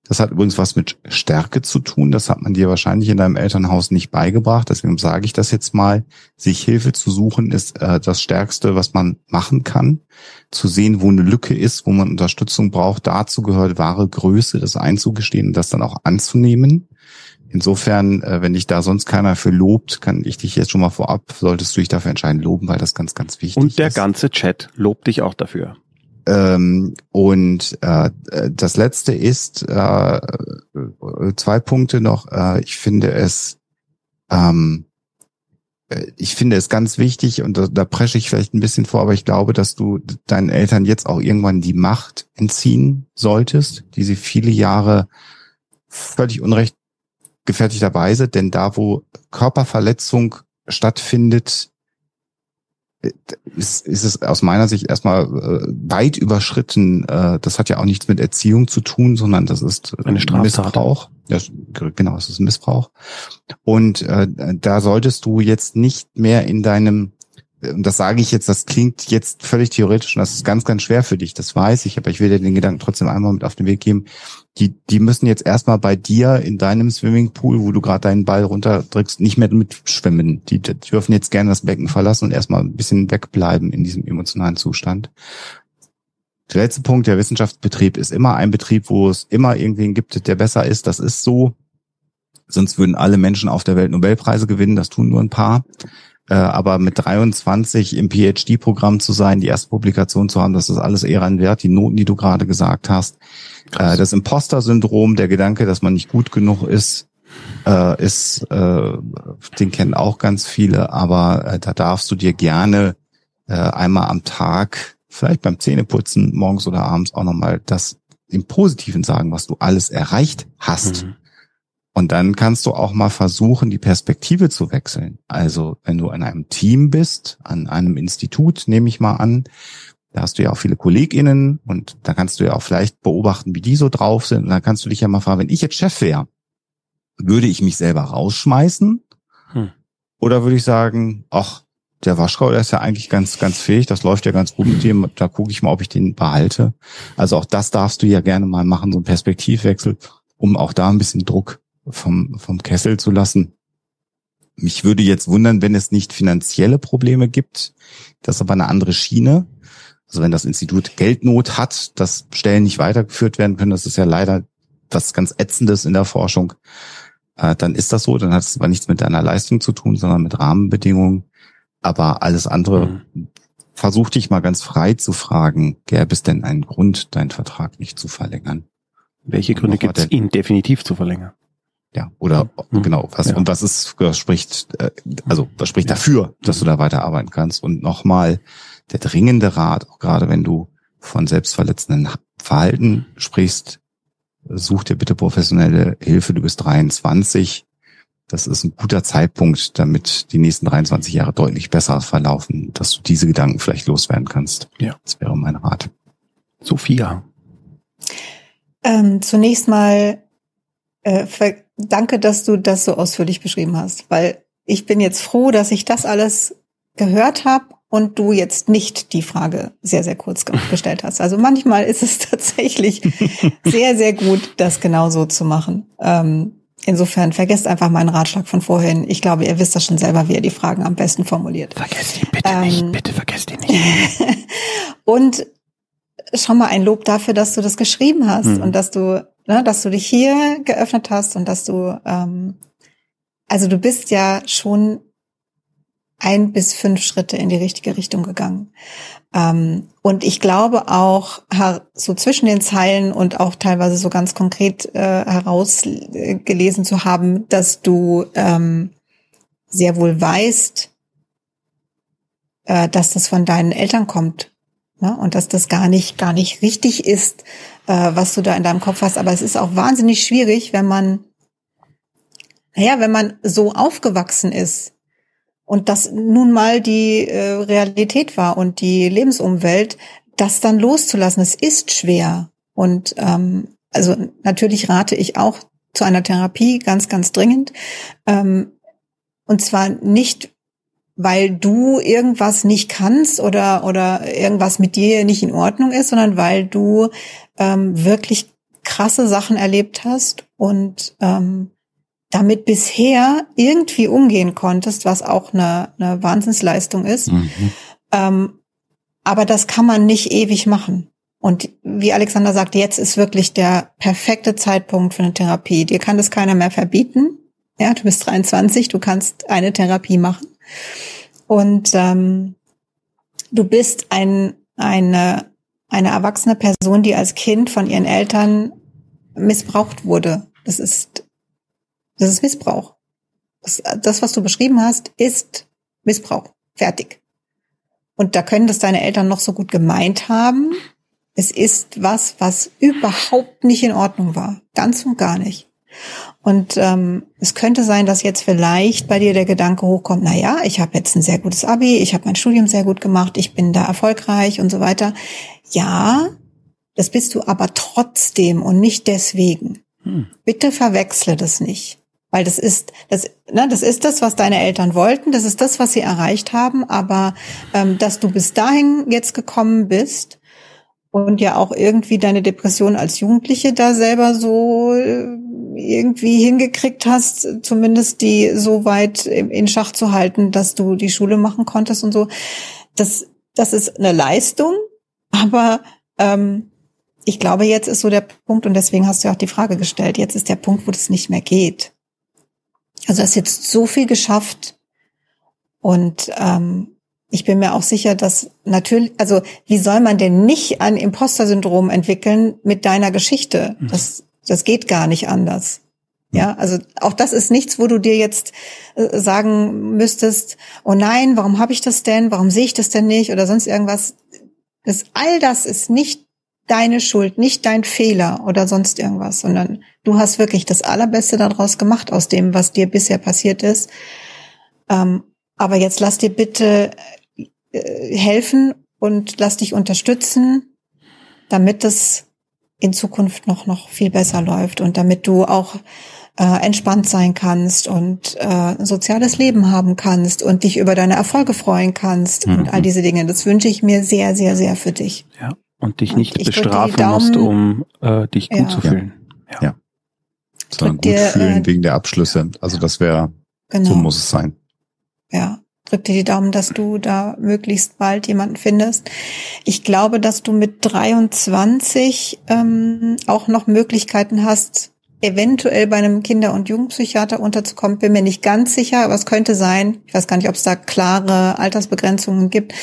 Das hat übrigens was mit Stärke zu tun. Das hat man dir wahrscheinlich in deinem Elternhaus nicht beigebracht. Deswegen sage ich das jetzt mal. Sich Hilfe zu suchen ist äh, das Stärkste, was man machen kann. Zu sehen, wo eine Lücke ist, wo man Unterstützung braucht. Dazu gehört wahre Größe, das einzugestehen und das dann auch anzunehmen. Insofern, äh, wenn dich da sonst keiner für lobt, kann ich dich jetzt schon mal vorab, solltest du dich dafür entscheiden, loben, weil das ganz, ganz wichtig ist. Und der ist. ganze Chat lobt dich auch dafür. Ähm, und äh, das letzte ist äh, zwei Punkte noch. Äh, ich finde es, ähm, äh, ich finde es ganz wichtig und da, da presche ich vielleicht ein bisschen vor, aber ich glaube, dass du deinen Eltern jetzt auch irgendwann die Macht entziehen solltest, die sie viele Jahre völlig unrecht gefährlicherweise, denn da, wo Körperverletzung stattfindet, ist, ist es aus meiner Sicht erstmal äh, weit überschritten. Äh, das hat ja auch nichts mit Erziehung zu tun, sondern das ist eine Straftat. Missbrauch. Ja, genau, es ist Missbrauch. Und äh, da solltest du jetzt nicht mehr in deinem und das sage ich jetzt, das klingt jetzt völlig theoretisch und das ist ganz, ganz schwer für dich, das weiß ich, aber ich will dir den Gedanken trotzdem einmal mit auf den Weg geben. Die, die müssen jetzt erstmal bei dir in deinem Swimmingpool, wo du gerade deinen Ball runterdrückst, nicht mehr mitschwimmen. Die, die dürfen jetzt gerne das Becken verlassen und erstmal ein bisschen wegbleiben in diesem emotionalen Zustand. Der letzte Punkt, der Wissenschaftsbetrieb ist immer ein Betrieb, wo es immer irgendwen gibt, der besser ist. Das ist so. Sonst würden alle Menschen auf der Welt Nobelpreise gewinnen. Das tun nur ein paar. Äh, aber mit 23 im PhD-Programm zu sein, die erste Publikation zu haben, das ist alles eher ein Wert. Die Noten, die du gerade gesagt hast. Krass. Äh, das Imposter-Syndrom, der Gedanke, dass man nicht gut genug ist, äh, ist, den kennen auch ganz viele, aber da darfst du dir gerne einmal am Tag, vielleicht beim Zähneputzen, morgens oder abends auch nochmal das im Positiven sagen, was du alles erreicht hast. Mhm. Und dann kannst du auch mal versuchen, die Perspektive zu wechseln. Also wenn du in einem Team bist, an einem Institut, nehme ich mal an, da hast du ja auch viele KollegInnen und da kannst du ja auch vielleicht beobachten, wie die so drauf sind. Und dann kannst du dich ja mal fragen, wenn ich jetzt Chef wäre, würde ich mich selber rausschmeißen? Hm. Oder würde ich sagen, ach, der Waschkau, der ist ja eigentlich ganz, ganz fähig, das läuft ja ganz gut mit dem, da gucke ich mal, ob ich den behalte. Also auch das darfst du ja gerne mal machen, so ein Perspektivwechsel, um auch da ein bisschen Druck vom, vom Kessel zu lassen. Mich würde jetzt wundern, wenn es nicht finanzielle Probleme gibt. Das ist aber eine andere Schiene. Also wenn das Institut Geldnot hat, dass Stellen nicht weitergeführt werden können, das ist ja leider was ganz Ätzendes in der Forschung, äh, dann ist das so, dann hat es aber nichts mit deiner Leistung zu tun, sondern mit Rahmenbedingungen. Aber alles andere, mhm. versuch dich mal ganz frei zu fragen, gäbe es denn einen Grund, deinen Vertrag nicht zu verlängern? Welche Gründe gibt es, ihn definitiv zu verlängern? Ja, oder mhm. genau, was ja. und was ist, was spricht, äh, also was spricht ja. dafür, dass du da weiterarbeiten kannst? Und nochmal der dringende Rat, auch gerade wenn du von selbstverletzenden Verhalten sprichst, such dir bitte professionelle Hilfe. Du bist 23. Das ist ein guter Zeitpunkt, damit die nächsten 23 Jahre deutlich besser verlaufen, dass du diese Gedanken vielleicht loswerden kannst. Ja. Das wäre mein Rat. Sophia. Ähm, zunächst mal äh, danke, dass du das so ausführlich beschrieben hast, weil ich bin jetzt froh, dass ich das alles gehört habe und du jetzt nicht die Frage sehr, sehr kurz gestellt hast. Also manchmal ist es tatsächlich sehr, sehr gut, das genau so zu machen. Ähm, insofern vergesst einfach meinen Ratschlag von vorhin. Ich glaube, ihr wisst das schon selber, wie ihr die Fragen am besten formuliert. Vergesst ihn bitte ähm, nicht, bitte vergesst ihn nicht. und schon mal ein Lob dafür, dass du das geschrieben hast hm. und dass du, ne, dass du dich hier geöffnet hast und dass du, ähm, also du bist ja schon ein bis fünf Schritte in die richtige Richtung gegangen. Ähm, und ich glaube auch, so zwischen den Zeilen und auch teilweise so ganz konkret äh, herausgelesen zu haben, dass du ähm, sehr wohl weißt, äh, dass das von deinen Eltern kommt Ne? Und dass das gar nicht, gar nicht richtig ist, äh, was du da in deinem Kopf hast. Aber es ist auch wahnsinnig schwierig, wenn man, naja, wenn man so aufgewachsen ist und das nun mal die äh, Realität war und die Lebensumwelt, das dann loszulassen. Es ist schwer. Und ähm, also natürlich rate ich auch zu einer Therapie ganz, ganz dringend. Ähm, und zwar nicht, weil du irgendwas nicht kannst oder, oder irgendwas mit dir nicht in Ordnung ist, sondern weil du ähm, wirklich krasse Sachen erlebt hast und ähm, damit bisher irgendwie umgehen konntest, was auch eine, eine Wahnsinnsleistung ist. Mhm. Ähm, aber das kann man nicht ewig machen. Und wie Alexander sagt, jetzt ist wirklich der perfekte Zeitpunkt für eine Therapie. Dir kann das keiner mehr verbieten. Ja, du bist 23, du kannst eine Therapie machen. Und ähm, du bist ein, eine, eine erwachsene Person, die als Kind von ihren Eltern missbraucht wurde. Das ist, das ist Missbrauch. Das, das, was du beschrieben hast, ist Missbrauch. Fertig. Und da können das deine Eltern noch so gut gemeint haben. Es ist was, was überhaupt nicht in Ordnung war. Ganz und gar nicht. Und ähm, es könnte sein, dass jetzt vielleicht bei dir der Gedanke hochkommt, na ja, ich habe jetzt ein sehr gutes Abi, ich habe mein Studium sehr gut gemacht, ich bin da erfolgreich und so weiter. Ja, das bist du aber trotzdem und nicht deswegen. Hm. Bitte verwechsle das nicht. Weil das ist, das, ne, das ist das, was deine Eltern wollten, das ist das, was sie erreicht haben, aber ähm, dass du bis dahin jetzt gekommen bist und ja auch irgendwie deine Depression als Jugendliche da selber so äh, irgendwie hingekriegt hast, zumindest die so weit in Schach zu halten, dass du die Schule machen konntest und so. Das, das ist eine Leistung, aber ähm, ich glaube, jetzt ist so der Punkt, und deswegen hast du auch die Frage gestellt, jetzt ist der Punkt, wo das nicht mehr geht. Also du hast jetzt so viel geschafft und ähm, ich bin mir auch sicher, dass natürlich, also wie soll man denn nicht ein Imposter-Syndrom entwickeln mit deiner Geschichte? Mhm. Das das geht gar nicht anders. Ja, also auch das ist nichts, wo du dir jetzt äh, sagen müsstest, oh nein, warum habe ich das denn? Warum sehe ich das denn nicht? Oder sonst irgendwas. Das, all das ist nicht deine Schuld, nicht dein Fehler oder sonst irgendwas, sondern du hast wirklich das Allerbeste daraus gemacht aus dem, was dir bisher passiert ist. Ähm, aber jetzt lass dir bitte äh, helfen und lass dich unterstützen, damit das in Zukunft noch, noch viel besser läuft und damit du auch äh, entspannt sein kannst und äh, ein soziales Leben haben kannst und dich über deine Erfolge freuen kannst mhm. und all diese Dinge. Das wünsche ich mir sehr, sehr, sehr für dich. Ja, und dich nicht und bestrafen Daumen, musst, um äh, dich gut ja. zu fühlen. Ja. ja. Sondern gut dir, fühlen äh, wegen der Abschlüsse. Also das wäre, genau. so muss es sein. Ja. Drück dir die Daumen, dass du da möglichst bald jemanden findest. Ich glaube, dass du mit 23 ähm, auch noch Möglichkeiten hast, eventuell bei einem Kinder- und Jugendpsychiater unterzukommen. Bin mir nicht ganz sicher, aber es könnte sein. Ich weiß gar nicht, ob es da klare Altersbegrenzungen gibt.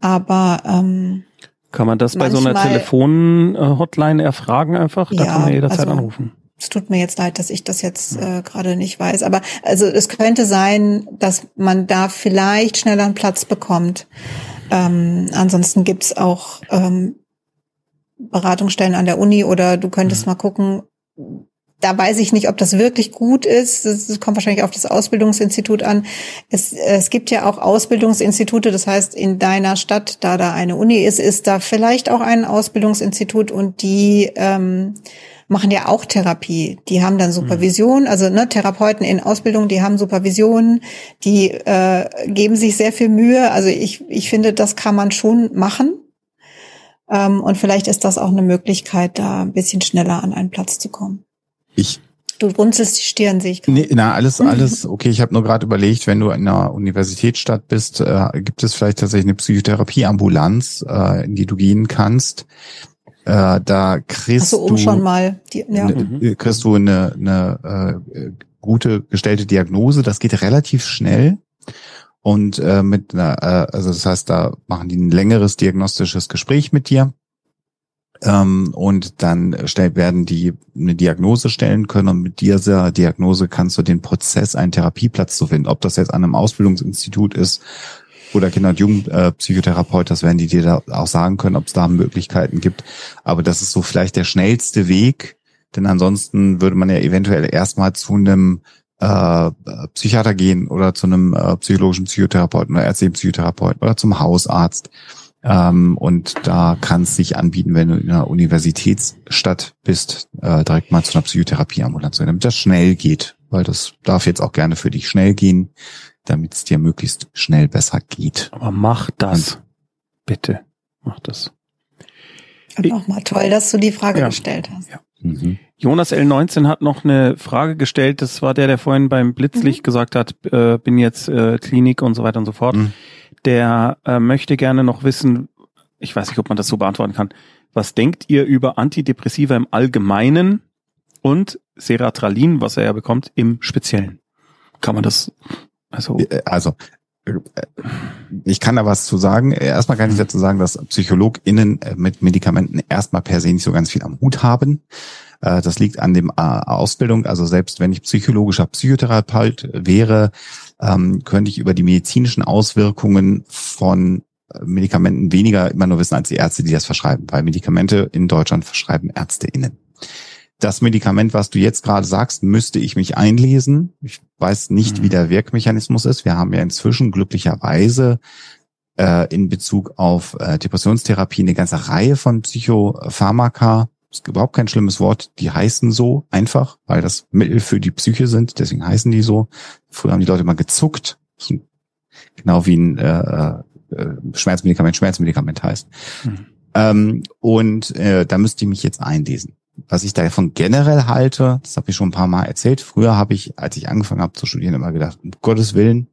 Aber ähm, kann man das bei so einer Telefon-Hotline erfragen einfach? Da ja, kann man jederzeit also, anrufen. Es tut mir jetzt leid, dass ich das jetzt äh, gerade nicht weiß. Aber also es könnte sein, dass man da vielleicht schneller einen Platz bekommt. Ähm, ansonsten gibt's auch ähm, Beratungsstellen an der Uni oder du könntest mhm. mal gucken, da weiß ich nicht, ob das wirklich gut ist. Das kommt wahrscheinlich auf das Ausbildungsinstitut an. Es, es gibt ja auch Ausbildungsinstitute, das heißt, in deiner Stadt, da da eine Uni ist, ist da vielleicht auch ein Ausbildungsinstitut und die ähm, machen ja auch Therapie. Die haben dann Supervision, also ne, Therapeuten in Ausbildung, die haben Supervision, die äh, geben sich sehr viel Mühe. Also ich, ich finde, das kann man schon machen. Ähm, und vielleicht ist das auch eine Möglichkeit, da ein bisschen schneller an einen Platz zu kommen. Ich Du runzelst die Stirn, sehe ich gerade. Nee, na, alles, alles okay. Ich habe nur gerade überlegt, wenn du in einer Universitätsstadt bist, äh, gibt es vielleicht tatsächlich eine Psychotherapieambulanz, äh, in die du gehen kannst. Äh, da kriegst so, um du schon mal die, ja. ne, mhm. kriegst du eine, eine äh, gute gestellte Diagnose. Das geht relativ schnell. Und äh, mit einer, äh, also das heißt, da machen die ein längeres diagnostisches Gespräch mit dir ähm, und dann stell, werden die eine Diagnose stellen können und mit dieser Diagnose kannst du den Prozess, einen Therapieplatz zu finden. Ob das jetzt an einem Ausbildungsinstitut ist oder Kinder- und Jugendpsychotherapeut, das werden die dir da auch sagen können, ob es da Möglichkeiten gibt. Aber das ist so vielleicht der schnellste Weg, denn ansonsten würde man ja eventuell erstmal zu einem äh, Psychiater gehen oder zu einem äh, psychologischen Psychotherapeuten oder ärztlichen Psychotherapeuten oder zum Hausarzt. Ähm, und da kann es sich anbieten, wenn du in einer Universitätsstadt bist, äh, direkt mal zu einer Psychotherapieambulanz, damit das schnell geht, weil das darf jetzt auch gerne für dich schnell gehen, damit es dir möglichst schnell besser geht. Aber mach das. Und Bitte. Mach das. Nochmal toll, dass du die Frage ja. gestellt hast. Ja. Mhm. Jonas L19 hat noch eine Frage gestellt. Das war der, der vorhin beim Blitzlicht mhm. gesagt hat, äh, bin jetzt äh, Klinik und so weiter und so fort. Mhm der äh, möchte gerne noch wissen, ich weiß nicht, ob man das so beantworten kann, was denkt ihr über Antidepressiva im Allgemeinen und Seratralin, was er ja bekommt, im Speziellen? Kann man das, also. Äh, also, äh, ich kann da was zu sagen. Erstmal kann ich dazu sagen, dass PsychologInnen äh, mit Medikamenten erstmal per se nicht so ganz viel am Hut haben. Das liegt an dem Ausbildung. Also selbst wenn ich psychologischer Psychotherapeut wäre, ähm, könnte ich über die medizinischen Auswirkungen von äh, Medikamenten weniger immer nur wissen als die Ärzte, die das verschreiben, weil Medikamente in Deutschland verschreiben ÄrzteInnen. Das Medikament, was du jetzt gerade sagst, müsste ich mich einlesen. Ich weiß nicht, mhm. wie der Wirkmechanismus ist. Wir haben ja inzwischen glücklicherweise äh, in Bezug auf äh, Depressionstherapie eine ganze Reihe von Psychopharmaka ist überhaupt kein schlimmes Wort. Die heißen so einfach, weil das Mittel für die Psyche sind. Deswegen heißen die so. Früher haben die Leute mal gezuckt. Genau wie ein äh, äh, Schmerzmedikament Schmerzmedikament heißt. Mhm. Ähm, und äh, da müsste ich mich jetzt einlesen. Was ich davon generell halte, das habe ich schon ein paar Mal erzählt. Früher habe ich, als ich angefangen habe zu studieren, immer gedacht, um Gottes Willen,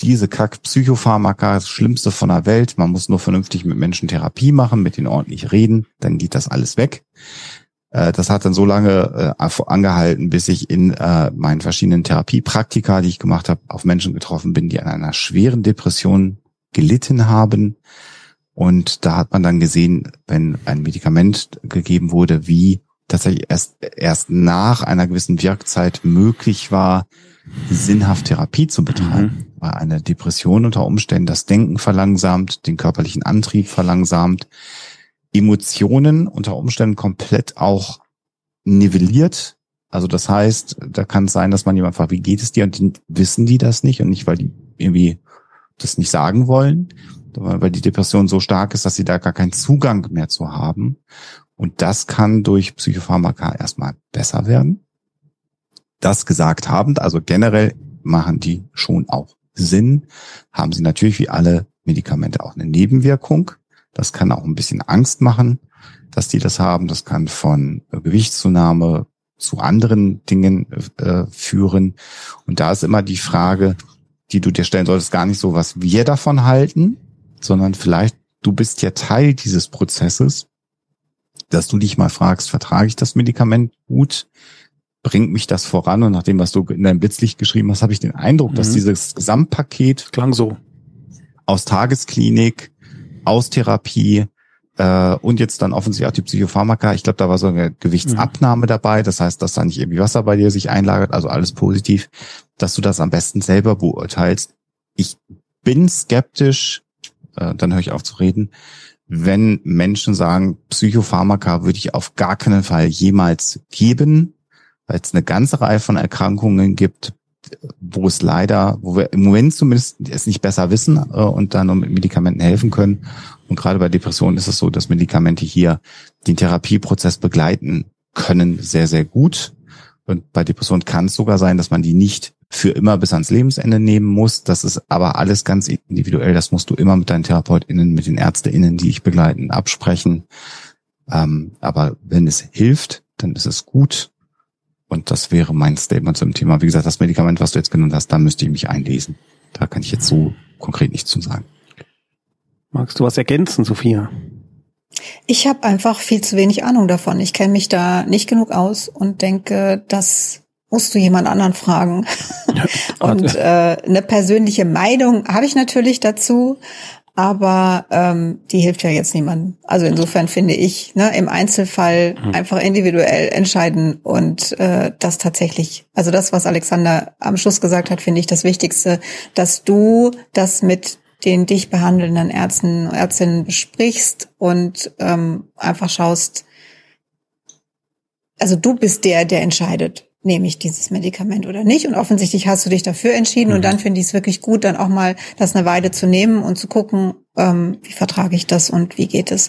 diese Kack-Psychopharmaka, das Schlimmste von der Welt. Man muss nur vernünftig mit Menschen Therapie machen, mit denen ordentlich reden, dann geht das alles weg. Äh, das hat dann so lange äh, angehalten, bis ich in äh, meinen verschiedenen Therapiepraktika, die ich gemacht habe, auf Menschen getroffen bin, die an einer schweren Depression gelitten haben. Und da hat man dann gesehen, wenn ein Medikament gegeben wurde, wie tatsächlich erst, erst nach einer gewissen Wirkzeit möglich war, sinnhaft Therapie zu betreiben. Mhm. Weil eine Depression unter Umständen das Denken verlangsamt, den körperlichen Antrieb verlangsamt, Emotionen unter Umständen komplett auch nivelliert. Also das heißt, da kann es sein, dass man jemand fragt, wie geht es dir? Und wissen die das nicht und nicht, weil die irgendwie das nicht sagen wollen, weil die Depression so stark ist, dass sie da gar keinen Zugang mehr zu haben. Und das kann durch Psychopharmaka erstmal besser werden das gesagt habend, also generell machen die schon auch Sinn, haben sie natürlich wie alle Medikamente auch eine Nebenwirkung. Das kann auch ein bisschen Angst machen, dass die das haben. Das kann von Gewichtszunahme zu anderen Dingen äh, führen. Und da ist immer die Frage, die du dir stellen solltest, gar nicht so, was wir davon halten, sondern vielleicht du bist ja Teil dieses Prozesses, dass du dich mal fragst, vertrage ich das Medikament gut? Bringt mich das voran? Und nach dem, was du in deinem Blitzlicht geschrieben hast, habe ich den Eindruck, mhm. dass dieses Gesamtpaket klang so aus Tagesklinik, aus Therapie, äh, und jetzt dann offensichtlich auch die Psychopharmaka. Ich glaube, da war so eine Gewichtsabnahme mhm. dabei. Das heißt, dass da nicht irgendwie Wasser bei dir sich einlagert, also alles positiv, dass du das am besten selber beurteilst. Ich bin skeptisch, äh, dann höre ich auf zu reden, wenn Menschen sagen, Psychopharmaka würde ich auf gar keinen Fall jemals geben, weil es eine ganze Reihe von Erkrankungen gibt, wo es leider, wo wir im Moment zumindest es nicht besser wissen äh, und dann mit Medikamenten helfen können. Und gerade bei Depressionen ist es so, dass Medikamente hier den Therapieprozess begleiten können sehr, sehr gut. Und bei Depressionen kann es sogar sein, dass man die nicht für immer bis ans Lebensende nehmen muss. Das ist aber alles ganz individuell. Das musst du immer mit deinen TherapeutInnen, mit den ÄrzteInnen, die ich begleiten, absprechen. Ähm, aber wenn es hilft, dann ist es gut. Und das wäre mein Statement zum Thema. Wie gesagt, das Medikament, was du jetzt genannt hast, da müsste ich mich einlesen. Da kann ich jetzt so konkret nichts zu sagen. Magst du was ergänzen, Sophia? Ich habe einfach viel zu wenig Ahnung davon. Ich kenne mich da nicht genug aus und denke, das musst du jemand anderen fragen. und äh, eine persönliche Meinung habe ich natürlich dazu, aber ähm, die hilft ja jetzt niemandem. Also insofern finde ich, ne, im Einzelfall mhm. einfach individuell entscheiden und äh, das tatsächlich, also das, was Alexander am Schluss gesagt hat, finde ich das Wichtigste, dass du das mit den dich behandelnden Ärzten, Ärztinnen besprichst und ähm, einfach schaust, also du bist der, der entscheidet nehme ich dieses Medikament oder nicht. Und offensichtlich hast du dich dafür entschieden. Mhm. Und dann finde ich es wirklich gut, dann auch mal das eine Weile zu nehmen und zu gucken, ähm, wie vertrage ich das und wie geht es.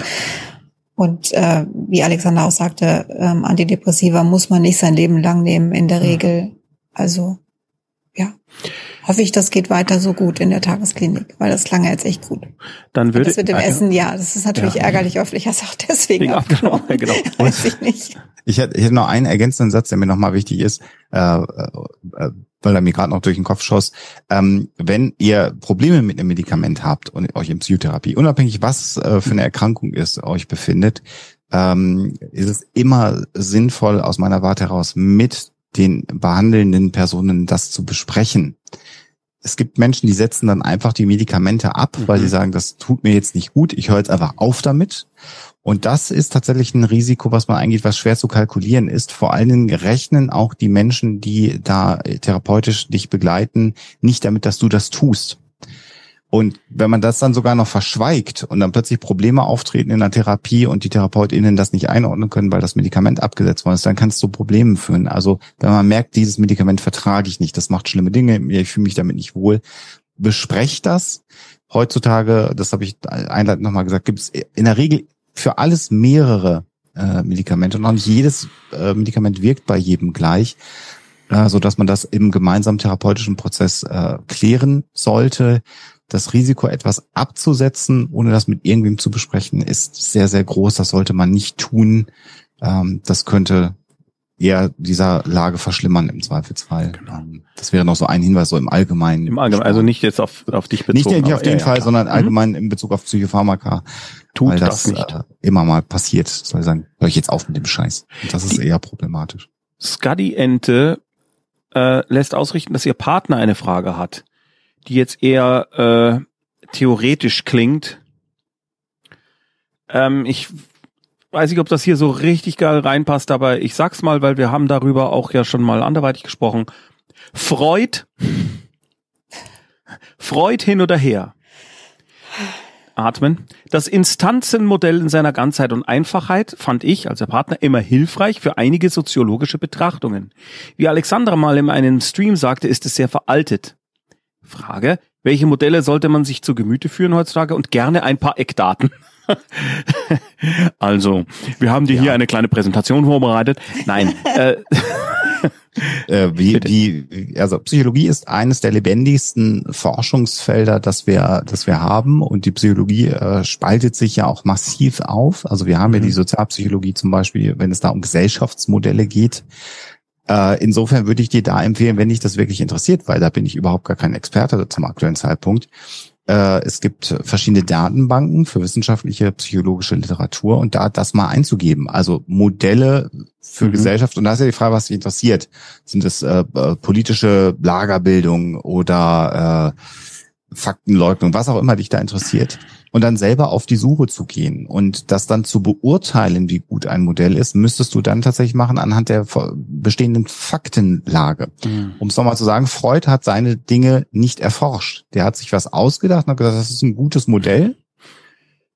Und äh, wie Alexander auch sagte, ähm, Antidepressiva muss man nicht sein Leben lang nehmen in der mhm. Regel. Also ja, hoffe ich, das geht weiter so gut in der Tagesklinik, weil das klang jetzt echt gut. Dann würde das mit dem äh, Essen, ja, das ist natürlich ja. ärgerlich. Oft ich habe es auch deswegen abgenommen. Ja, genau. Weiß ich nicht. Ich hätte, ich hätte noch einen ergänzenden Satz, der mir nochmal wichtig ist, äh, äh, weil er mir gerade noch durch den Kopf schoss. Ähm, wenn ihr Probleme mit einem Medikament habt und euch in Psychotherapie, unabhängig was äh, für eine Erkrankung ist, euch befindet, ähm, ist es immer sinnvoll aus meiner Warte heraus mit den behandelnden Personen das zu besprechen. Es gibt Menschen, die setzen dann einfach die Medikamente ab, mhm. weil sie sagen, das tut mir jetzt nicht gut, ich höre jetzt einfach auf damit. Und das ist tatsächlich ein Risiko, was man eingeht, was schwer zu kalkulieren ist. Vor allen Dingen rechnen auch die Menschen, die da therapeutisch dich begleiten, nicht damit, dass du das tust. Und wenn man das dann sogar noch verschweigt und dann plötzlich Probleme auftreten in der Therapie und die TherapeutInnen das nicht einordnen können, weil das Medikament abgesetzt worden ist, dann kann es zu Problemen führen. Also wenn man merkt, dieses Medikament vertrage ich nicht, das macht schlimme Dinge, ich fühle mich damit nicht wohl, besprecht das. Heutzutage, das habe ich einleitend nochmal gesagt, gibt es in der Regel für alles mehrere äh, Medikamente und auch nicht jedes äh, Medikament wirkt bei jedem gleich, äh, so dass man das im gemeinsamen therapeutischen Prozess äh, klären sollte. Das Risiko, etwas abzusetzen, ohne das mit irgendwem zu besprechen, ist sehr, sehr groß. Das sollte man nicht tun. Ähm, das könnte eher dieser Lage verschlimmern im Zweifelsfall. Genau. Ähm, das wäre noch so ein Hinweis so im Allgemeinen. Im Allgemeinen, also nicht jetzt auf, auf dich bezogen. Nicht, nicht auf den ja, Fall, ja, sondern mhm. allgemein in Bezug auf Psychopharmaka. Tut weil das, das nicht. Äh, immer mal passiert. Soll ich sagen, höre ich jetzt auf mit dem Scheiß. Und das ist Die eher problematisch. Scuddy Ente äh, lässt ausrichten, dass ihr Partner eine Frage hat, die jetzt eher äh, theoretisch klingt. Ähm, ich weiß nicht, ob das hier so richtig geil reinpasst, aber ich sag's mal, weil wir haben darüber auch ja schon mal anderweitig gesprochen. Freud, Freud hin oder her. Atmen. Das Instanzenmodell in seiner Ganzheit und Einfachheit fand ich als Partner immer hilfreich für einige soziologische Betrachtungen. Wie Alexandra mal in einem Stream sagte, ist es sehr veraltet. Frage, welche Modelle sollte man sich zu Gemüte führen heutzutage und gerne ein paar Eckdaten? also, wir haben dir ja. hier eine kleine Präsentation vorbereitet. Nein. äh, äh, wie, wie, also Psychologie ist eines der lebendigsten Forschungsfelder, das wir, das wir haben. Und die Psychologie äh, spaltet sich ja auch massiv auf. Also wir haben mhm. ja die Sozialpsychologie zum Beispiel, wenn es da um Gesellschaftsmodelle geht. Äh, insofern würde ich dir da empfehlen, wenn dich das wirklich interessiert, weil da bin ich überhaupt gar kein Experte zum aktuellen Zeitpunkt. Äh, es gibt verschiedene Datenbanken für wissenschaftliche psychologische Literatur und da das mal einzugeben. Also Modelle für mhm. Gesellschaft. Und da ist ja die Frage, was dich interessiert. Sind es äh, äh politische Lagerbildung oder äh, Faktenleugnung, was auch immer dich da interessiert. Und dann selber auf die Suche zu gehen und das dann zu beurteilen, wie gut ein Modell ist, müsstest du dann tatsächlich machen anhand der bestehenden Faktenlage. Mhm. Um es nochmal zu sagen, Freud hat seine Dinge nicht erforscht. Der hat sich was ausgedacht und hat gesagt, das ist ein gutes Modell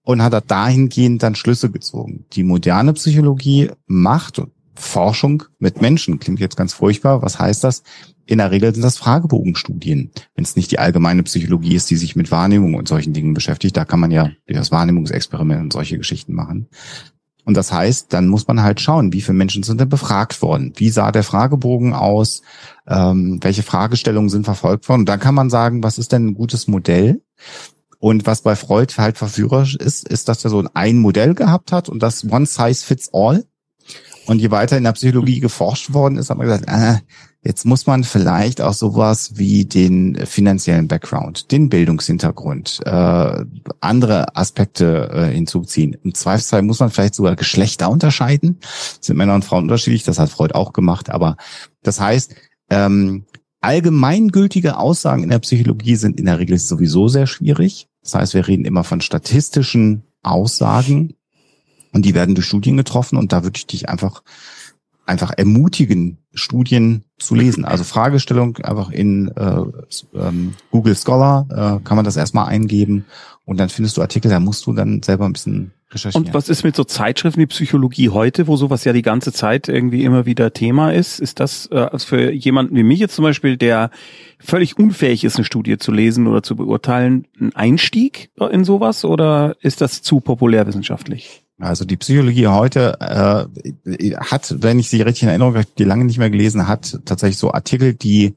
und hat dahingehend dann Schlüsse gezogen. Die moderne Psychologie macht Forschung mit Menschen. Klingt jetzt ganz furchtbar. Was heißt das? In der Regel sind das Fragebogenstudien. Wenn es nicht die allgemeine Psychologie ist, die sich mit Wahrnehmung und solchen Dingen beschäftigt, da kann man ja das Wahrnehmungsexperiment und solche Geschichten machen. Und das heißt, dann muss man halt schauen, wie viele Menschen sind denn befragt worden? Wie sah der Fragebogen aus? Ähm, welche Fragestellungen sind verfolgt worden? Und dann kann man sagen, was ist denn ein gutes Modell? Und was bei Freud halt verführerisch ist, ist, dass er so ein Modell gehabt hat und das One Size Fits All. Und je weiter in der Psychologie geforscht worden ist, hat man gesagt, äh, jetzt muss man vielleicht auch sowas wie den finanziellen Background, den Bildungshintergrund, äh, andere Aspekte äh, hinzuziehen. Im Zweifelsfall muss man vielleicht sogar Geschlechter unterscheiden. Sind Männer und Frauen unterschiedlich, das hat Freud auch gemacht. Aber das heißt, ähm, allgemeingültige Aussagen in der Psychologie sind in der Regel sowieso sehr schwierig. Das heißt, wir reden immer von statistischen Aussagen und die werden durch Studien getroffen und da würde ich dich einfach einfach ermutigen, Studien zu lesen. Also Fragestellung einfach in äh, ähm, Google Scholar äh, kann man das erstmal eingeben und dann findest du Artikel, da musst du dann selber ein bisschen recherchieren. Und was ist mit so Zeitschriften wie Psychologie heute, wo sowas ja die ganze Zeit irgendwie immer wieder Thema ist? Ist das äh, also für jemanden wie mich jetzt zum Beispiel, der völlig unfähig ist, eine Studie zu lesen oder zu beurteilen, ein Einstieg in sowas oder ist das zu populärwissenschaftlich? Also die Psychologie heute äh, hat, wenn ich sie richtig in Erinnerung habe, die lange nicht mehr gelesen, hat tatsächlich so Artikel, die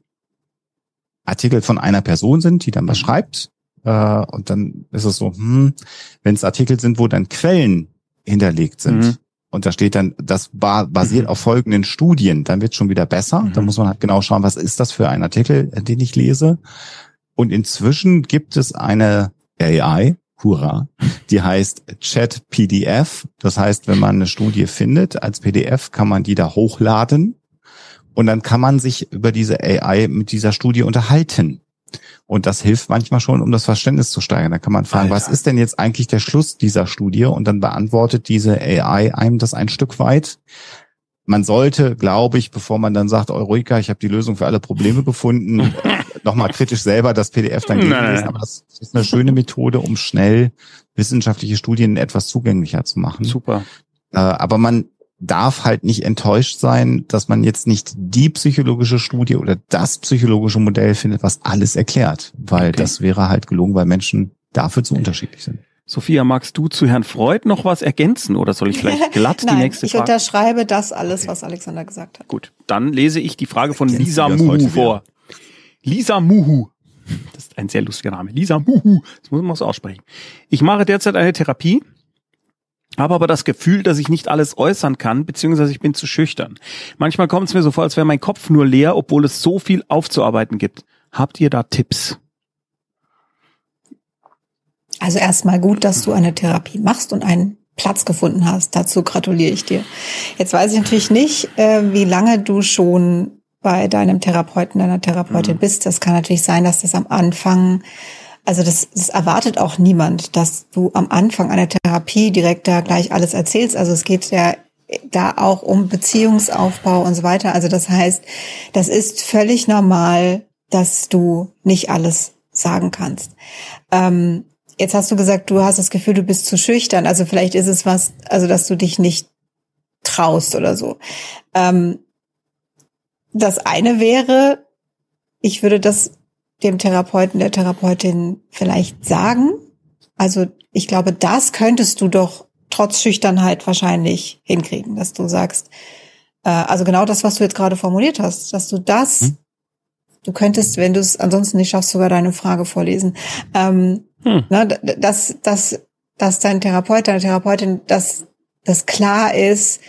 Artikel von einer Person sind, die dann was mhm. schreibt. Äh, und dann ist es so, hm, wenn es Artikel sind, wo dann Quellen hinterlegt sind. Mhm. Und da steht dann, das basiert mhm. auf folgenden Studien, dann wird schon wieder besser. Mhm. Da muss man halt genau schauen, was ist das für ein Artikel, den ich lese. Und inzwischen gibt es eine AI, Hurra. Die heißt Chat PDF. Das heißt, wenn man eine Studie findet als PDF, kann man die da hochladen und dann kann man sich über diese AI mit dieser Studie unterhalten. Und das hilft manchmal schon, um das Verständnis zu steigern. Da kann man fragen, Alter. was ist denn jetzt eigentlich der Schluss dieser Studie? Und dann beantwortet diese AI einem das ein Stück weit man sollte, glaube ich, bevor man dann sagt, Eureka, ich habe die Lösung für alle Probleme gefunden, nochmal kritisch selber das PDF dann gelesen. Aber das ist eine schöne Methode, um schnell wissenschaftliche Studien etwas zugänglicher zu machen. Super. Äh, aber man darf halt nicht enttäuscht sein, dass man jetzt nicht die psychologische Studie oder das psychologische Modell findet, was alles erklärt, weil okay. das wäre halt gelungen, weil Menschen dafür zu unterschiedlich sind. Sophia, magst du zu Herrn Freud noch was ergänzen oder soll ich vielleicht glatt Nein, die nächste Frage? Ich unterschreibe das alles, was Alexander gesagt hat. Gut, dann lese ich die Frage von Lisa Muhu vor. Lisa Muhu. Das ist ein sehr lustiger Name. Lisa Muhu. Das muss man so aussprechen. Ich mache derzeit eine Therapie, habe aber das Gefühl, dass ich nicht alles äußern kann, beziehungsweise ich bin zu schüchtern. Manchmal kommt es mir so vor, als wäre mein Kopf nur leer, obwohl es so viel aufzuarbeiten gibt. Habt ihr da Tipps? Also erstmal gut, dass du eine Therapie machst und einen Platz gefunden hast. Dazu gratuliere ich dir. Jetzt weiß ich natürlich nicht, äh, wie lange du schon bei deinem Therapeuten, deiner Therapeutin mhm. bist. Das kann natürlich sein, dass das am Anfang, also das, das erwartet auch niemand, dass du am Anfang einer Therapie direkt da gleich alles erzählst. Also es geht ja da auch um Beziehungsaufbau und so weiter. Also das heißt, das ist völlig normal, dass du nicht alles sagen kannst. Ähm, Jetzt hast du gesagt, du hast das Gefühl, du bist zu schüchtern. Also vielleicht ist es was, also dass du dich nicht traust oder so. Ähm, das eine wäre, ich würde das dem Therapeuten, der Therapeutin vielleicht sagen. Also ich glaube, das könntest du doch trotz Schüchternheit wahrscheinlich hinkriegen, dass du sagst, äh, also genau das, was du jetzt gerade formuliert hast, dass du das, hm? du könntest, wenn du es ansonsten nicht schaffst, sogar deine Frage vorlesen. Ähm, hm. Ne, dass, dass, dass dein Therapeut, deine Therapeutin, dass das klar ist,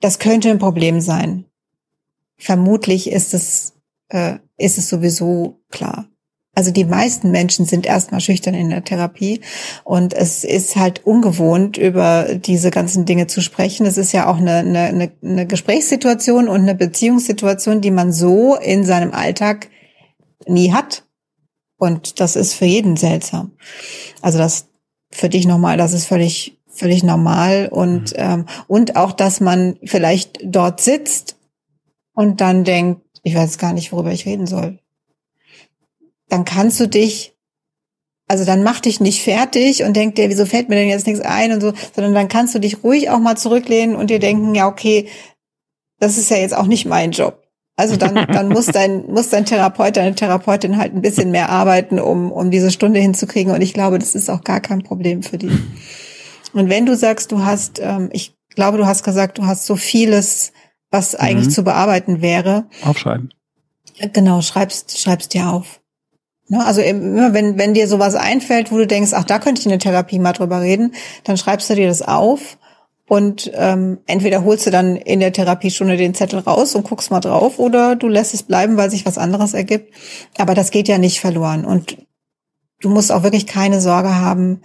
das könnte ein Problem sein. Vermutlich ist es, äh, ist es sowieso klar. Also die meisten Menschen sind erstmal schüchtern in der Therapie und es ist halt ungewohnt, über diese ganzen Dinge zu sprechen. Es ist ja auch eine, eine, eine Gesprächssituation und eine Beziehungssituation, die man so in seinem Alltag nie hat. Und das ist für jeden seltsam. Also das für dich nochmal, das ist völlig, völlig normal und, mhm. ähm, und auch, dass man vielleicht dort sitzt und dann denkt, ich weiß gar nicht, worüber ich reden soll dann kannst du dich, also dann mach dich nicht fertig und denk dir, wieso fällt mir denn jetzt nichts ein und so, sondern dann kannst du dich ruhig auch mal zurücklehnen und dir denken, ja, okay, das ist ja jetzt auch nicht mein Job. Also dann, dann muss dein, muss dein Therapeut, deine Therapeutin halt ein bisschen mehr arbeiten, um, um diese Stunde hinzukriegen. Und ich glaube, das ist auch gar kein Problem für die. Und wenn du sagst, du hast, ähm, ich glaube, du hast gesagt, du hast so vieles, was eigentlich mhm. zu bearbeiten wäre. Aufschreiben. Genau, schreibst, schreibst dir auf. Ne? Also immer wenn, wenn dir sowas einfällt, wo du denkst, ach, da könnte ich in der Therapie mal drüber reden, dann schreibst du dir das auf und ähm, entweder holst du dann in der Therapiestunde den Zettel raus und guckst mal drauf oder du lässt es bleiben, weil sich was anderes ergibt. Aber das geht ja nicht verloren. Und du musst auch wirklich keine Sorge haben,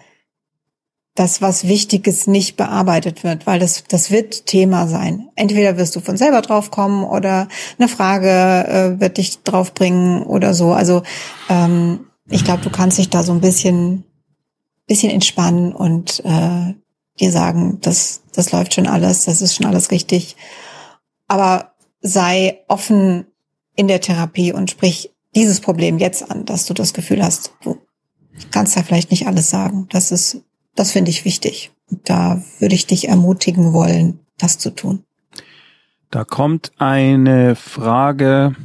dass was Wichtiges nicht bearbeitet wird, weil das, das wird Thema sein. Entweder wirst du von selber drauf kommen oder eine Frage äh, wird dich drauf bringen oder so. Also ähm, ich glaube, du kannst dich da so ein bisschen, bisschen entspannen und äh, dir sagen, das, das läuft schon alles, das ist schon alles richtig. Aber sei offen in der Therapie und sprich dieses Problem jetzt an, dass du das Gefühl hast, du kannst da vielleicht nicht alles sagen. Das ist das finde ich wichtig. Da würde ich dich ermutigen wollen, das zu tun. Da kommt eine Frage,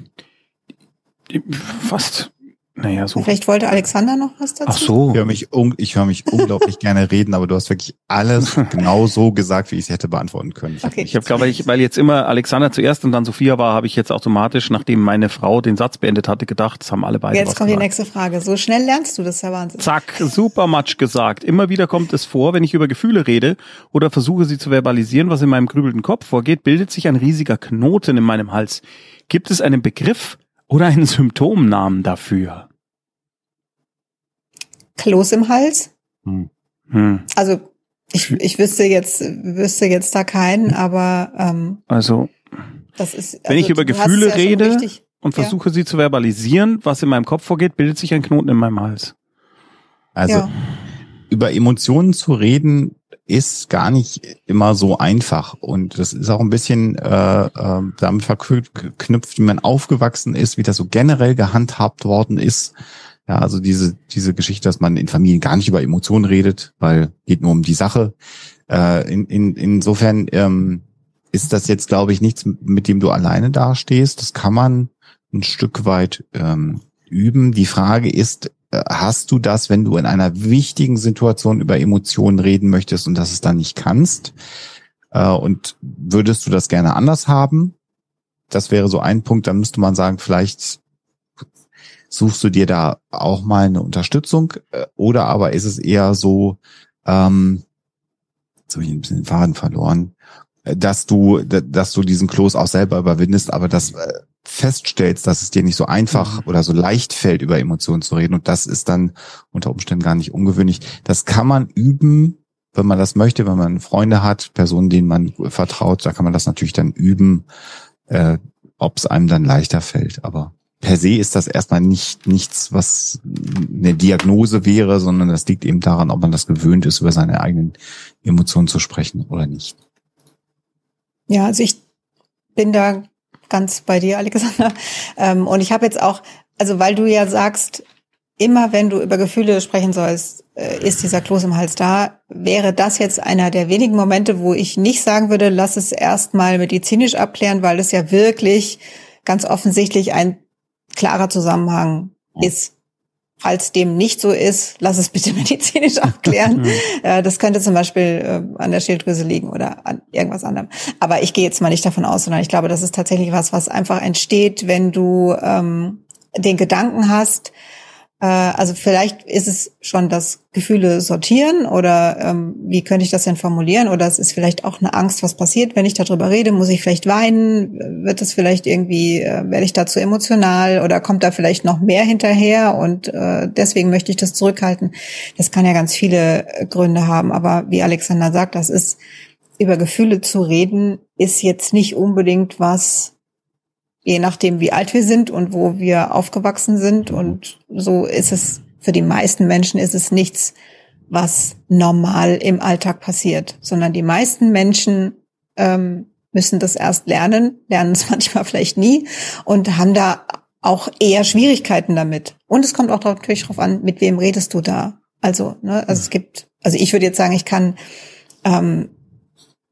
fast naja, so. Vielleicht wollte Alexander noch was dazu. Ach so. Ich höre mich, un ich höre mich unglaublich gerne reden, aber du hast wirklich alles genau so gesagt, wie ich es hätte beantworten können. Ich okay. Ich habe, glaube ich, weil jetzt immer Alexander zuerst und dann Sophia war, habe ich jetzt automatisch, nachdem meine Frau den Satz beendet hatte, gedacht, das haben alle beide. Jetzt kommt gesagt. die nächste Frage. So schnell lernst du das, ja Wahnsinn. Zack, super Matsch gesagt. Immer wieder kommt es vor, wenn ich über Gefühle rede oder versuche sie zu verbalisieren, was in meinem grübelnden Kopf vorgeht, bildet sich ein riesiger Knoten in meinem Hals. Gibt es einen Begriff oder einen Symptomnamen dafür? Kloß im Hals. Hm. Hm. Also ich, ich wüsste jetzt, wüsste jetzt da keinen, aber ähm, also, das ist, also wenn ich über Gefühle ja rede richtig, und versuche ja. sie zu verbalisieren, was in meinem Kopf vorgeht, bildet sich ein Knoten in meinem Hals. Also ja. über Emotionen zu reden ist gar nicht immer so einfach und das ist auch ein bisschen äh, äh, damit verknüpft, wie man aufgewachsen ist, wie das so generell gehandhabt worden ist ja, also diese, diese Geschichte, dass man in Familien gar nicht über Emotionen redet, weil geht nur um die Sache. Äh, in, in, insofern ähm, ist das jetzt, glaube ich, nichts, mit dem du alleine dastehst. Das kann man ein Stück weit ähm, üben. Die Frage ist, äh, hast du das, wenn du in einer wichtigen Situation über Emotionen reden möchtest und das es dann nicht kannst? Äh, und würdest du das gerne anders haben? Das wäre so ein Punkt. Dann müsste man sagen, vielleicht Suchst du dir da auch mal eine Unterstützung äh, oder aber ist es eher so, ähm, jetzt habe ich ein bisschen den Faden verloren, äh, dass du, dass du diesen Kloß auch selber überwindest, aber das äh, feststellst, dass es dir nicht so einfach mhm. oder so leicht fällt, über Emotionen zu reden. Und das ist dann unter Umständen gar nicht ungewöhnlich. Das kann man üben, wenn man das möchte, wenn man Freunde hat, Personen, denen man vertraut, da kann man das natürlich dann üben, äh, ob es einem dann leichter fällt. Aber per se ist das erstmal nicht nichts, was eine Diagnose wäre, sondern das liegt eben daran, ob man das gewöhnt ist, über seine eigenen Emotionen zu sprechen oder nicht. Ja, also ich bin da ganz bei dir, Alexander. Ähm, und ich habe jetzt auch, also weil du ja sagst, immer wenn du über Gefühle sprechen sollst, äh, ist dieser Kloß im Hals da, wäre das jetzt einer der wenigen Momente, wo ich nicht sagen würde, lass es erstmal medizinisch abklären, weil es ja wirklich ganz offensichtlich ein klarer Zusammenhang ist. Falls dem nicht so ist, lass es bitte medizinisch abklären. Äh, das könnte zum Beispiel äh, an der Schilddrüse liegen oder an irgendwas anderem. Aber ich gehe jetzt mal nicht davon aus, sondern ich glaube, das ist tatsächlich was, was einfach entsteht, wenn du ähm, den Gedanken hast, also vielleicht ist es schon das Gefühle sortieren oder ähm, wie könnte ich das denn formulieren? Oder es ist vielleicht auch eine Angst, was passiert, wenn ich darüber rede. Muss ich vielleicht weinen? Wird es vielleicht irgendwie, äh, werde ich dazu emotional oder kommt da vielleicht noch mehr hinterher und äh, deswegen möchte ich das zurückhalten? Das kann ja ganz viele Gründe haben. Aber wie Alexander sagt, das ist über Gefühle zu reden, ist jetzt nicht unbedingt was, je nachdem, wie alt wir sind und wo wir aufgewachsen sind. Und so ist es für die meisten Menschen ist es nichts, was normal im Alltag passiert, sondern die meisten Menschen ähm, müssen das erst lernen, lernen es manchmal vielleicht nie und haben da auch eher Schwierigkeiten damit. Und es kommt auch natürlich darauf an, mit wem redest du da. Also, ne, also es gibt, also ich würde jetzt sagen, ich kann ähm,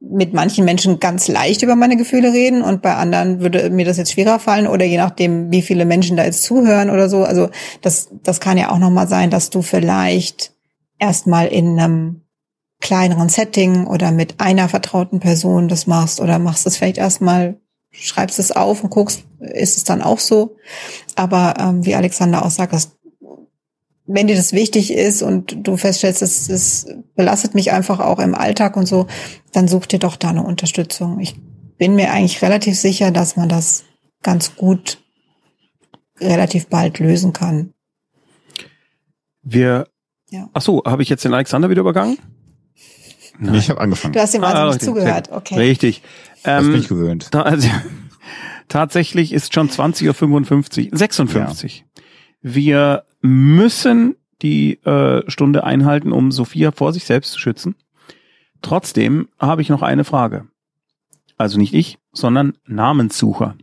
mit manchen Menschen ganz leicht über meine Gefühle reden und bei anderen würde mir das jetzt schwerer fallen oder je nachdem, wie viele Menschen da jetzt zuhören oder so. Also das, das kann ja auch nochmal sein, dass du vielleicht erstmal in einem kleineren Setting oder mit einer vertrauten Person das machst oder machst es vielleicht erstmal, schreibst es auf und guckst, ist es dann auch so. Aber ähm, wie Alexander auch sagt, das wenn dir das wichtig ist und du feststellst, es, es belastet mich einfach auch im Alltag und so, dann such dir doch da eine Unterstützung. Ich bin mir eigentlich relativ sicher, dass man das ganz gut relativ bald lösen kann. Wir. Ja. Ach so, habe ich jetzt den Alexander wieder übergangen? Nein. Ich habe angefangen. Du hast ihm also ah, nicht zugehört. Okay. Richtig. Ähm, das bin ich gewöhnt. Da, also, tatsächlich ist schon 20.55 Uhr, 56. Ja. Wir müssen die äh, Stunde einhalten, um Sophia vor sich selbst zu schützen. Trotzdem habe ich noch eine Frage. Also nicht ich, sondern Namenssucher.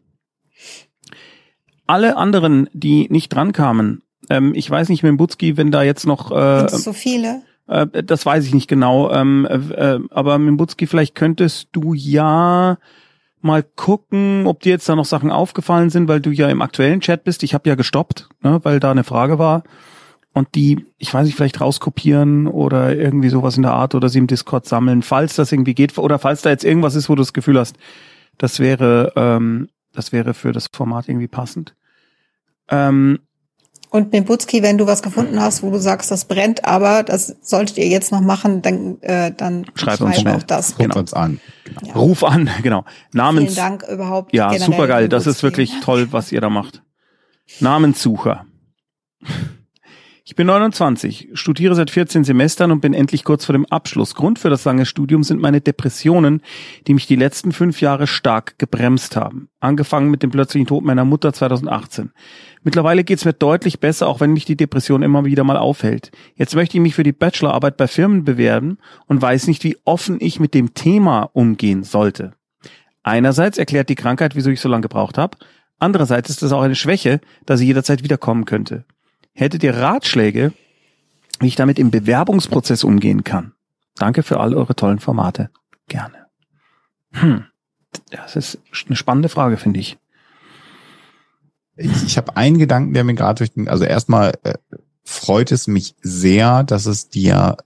Alle anderen, die nicht drankamen, ähm, ich weiß nicht, mit Mbutski, wenn da jetzt noch äh, so viele. Äh, das weiß ich nicht genau. Ähm, äh, äh aber Mimbutski, vielleicht könntest du ja mal gucken, ob dir jetzt da noch Sachen aufgefallen sind, weil du ja im aktuellen Chat bist. Ich habe ja gestoppt, ne, weil da eine Frage war. Und die, ich weiß nicht, vielleicht rauskopieren oder irgendwie sowas in der Art oder sie im Discord sammeln, falls das irgendwie geht oder falls da jetzt irgendwas ist, wo du das Gefühl hast, das wäre, ähm, das wäre für das Format irgendwie passend. Ähm, und Mimbutski, wenn du was gefunden hast, wo du sagst, das brennt, aber das solltet ihr jetzt noch machen, dann, äh, dann schreib uns schnell. auch das. Genau. Ruf uns an. Genau. Ja. Ruf an, genau. Namens. Vielen Dank überhaupt. Ja, super geil. Das ist wirklich toll, was ihr da macht. Namenssucher. Ich bin 29, studiere seit 14 Semestern und bin endlich kurz vor dem Abschluss. Grund für das lange Studium sind meine Depressionen, die mich die letzten fünf Jahre stark gebremst haben. Angefangen mit dem plötzlichen Tod meiner Mutter 2018. Mittlerweile geht's mir deutlich besser, auch wenn mich die Depression immer wieder mal aufhält. Jetzt möchte ich mich für die Bachelorarbeit bei Firmen bewerben und weiß nicht, wie offen ich mit dem Thema umgehen sollte. Einerseits erklärt die Krankheit, wieso ich so lange gebraucht habe. Andererseits ist es auch eine Schwäche, da sie jederzeit wiederkommen könnte. Hättet ihr Ratschläge, wie ich damit im Bewerbungsprozess umgehen kann? Danke für all eure tollen Formate. Gerne. Hm. Das ist eine spannende Frage, finde ich. Ich, ich habe einen Gedanken, der mir gerade durch den, also erstmal äh, freut es mich sehr, dass es dir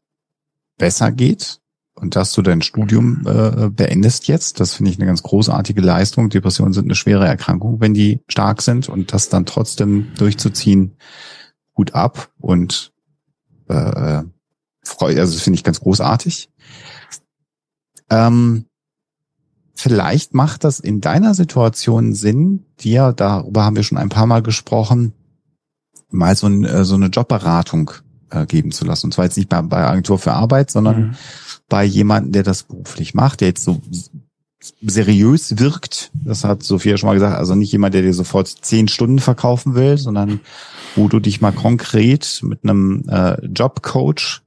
besser geht und dass du dein Studium äh, beendest jetzt. Das finde ich eine ganz großartige Leistung. Depressionen sind eine schwere Erkrankung, wenn die stark sind und das dann trotzdem durchzuziehen, gut ab und äh, freut, also das finde ich ganz großartig. Ähm, vielleicht macht das in deiner Situation Sinn, dir, darüber haben wir schon ein paar Mal gesprochen, mal so, ein, äh, so eine Jobberatung äh, geben zu lassen. Und zwar jetzt nicht bei, bei Agentur für Arbeit, sondern mhm. bei jemandem, der das beruflich macht, der jetzt so seriös wirkt. Das hat Sophia schon mal gesagt. Also nicht jemand, der dir sofort zehn Stunden verkaufen will, sondern wo du dich mal konkret mit einem äh, Jobcoach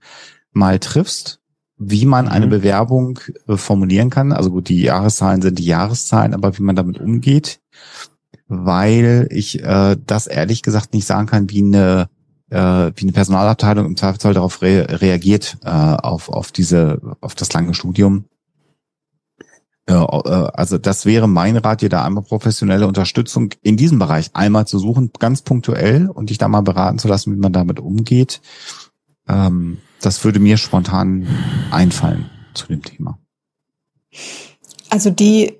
mal triffst, wie man eine mhm. Bewerbung äh, formulieren kann. Also gut, die Jahreszahlen sind die Jahreszahlen, aber wie man damit umgeht, weil ich äh, das ehrlich gesagt nicht sagen kann, wie eine äh, wie eine Personalabteilung im Zweifelsfall darauf re reagiert äh, auf auf diese auf das lange Studium also das wäre mein Rat, dir da einmal professionelle Unterstützung in diesem Bereich einmal zu suchen, ganz punktuell und dich da mal beraten zu lassen, wie man damit umgeht. Ähm, das würde mir spontan einfallen zu dem Thema. Also die,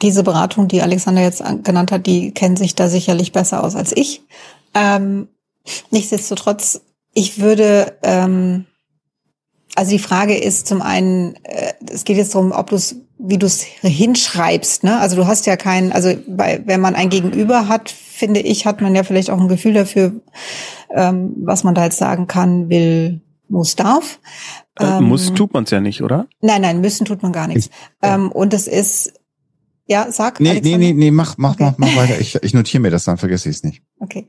diese Beratung, die Alexander jetzt genannt hat, die kennen sich da sicherlich besser aus als ich. Ähm, Nichtsdestotrotz, ich würde, ähm, also die Frage ist zum einen, äh, es geht jetzt darum, ob du es, wie du es hinschreibst, ne? Also du hast ja keinen, also bei, wenn man ein Gegenüber hat, finde ich, hat man ja vielleicht auch ein Gefühl dafür, ähm, was man da jetzt sagen kann, will, muss, darf. Äh, muss tut man es ja nicht, oder? Nein, nein, müssen tut man gar nichts. Ähm, und es ist, ja, sag. Nee, Alexander. nee, nee, nee, mach, mach, okay. mach, mach weiter. Ich, ich notiere mir das, dann vergesse ich es nicht. Okay.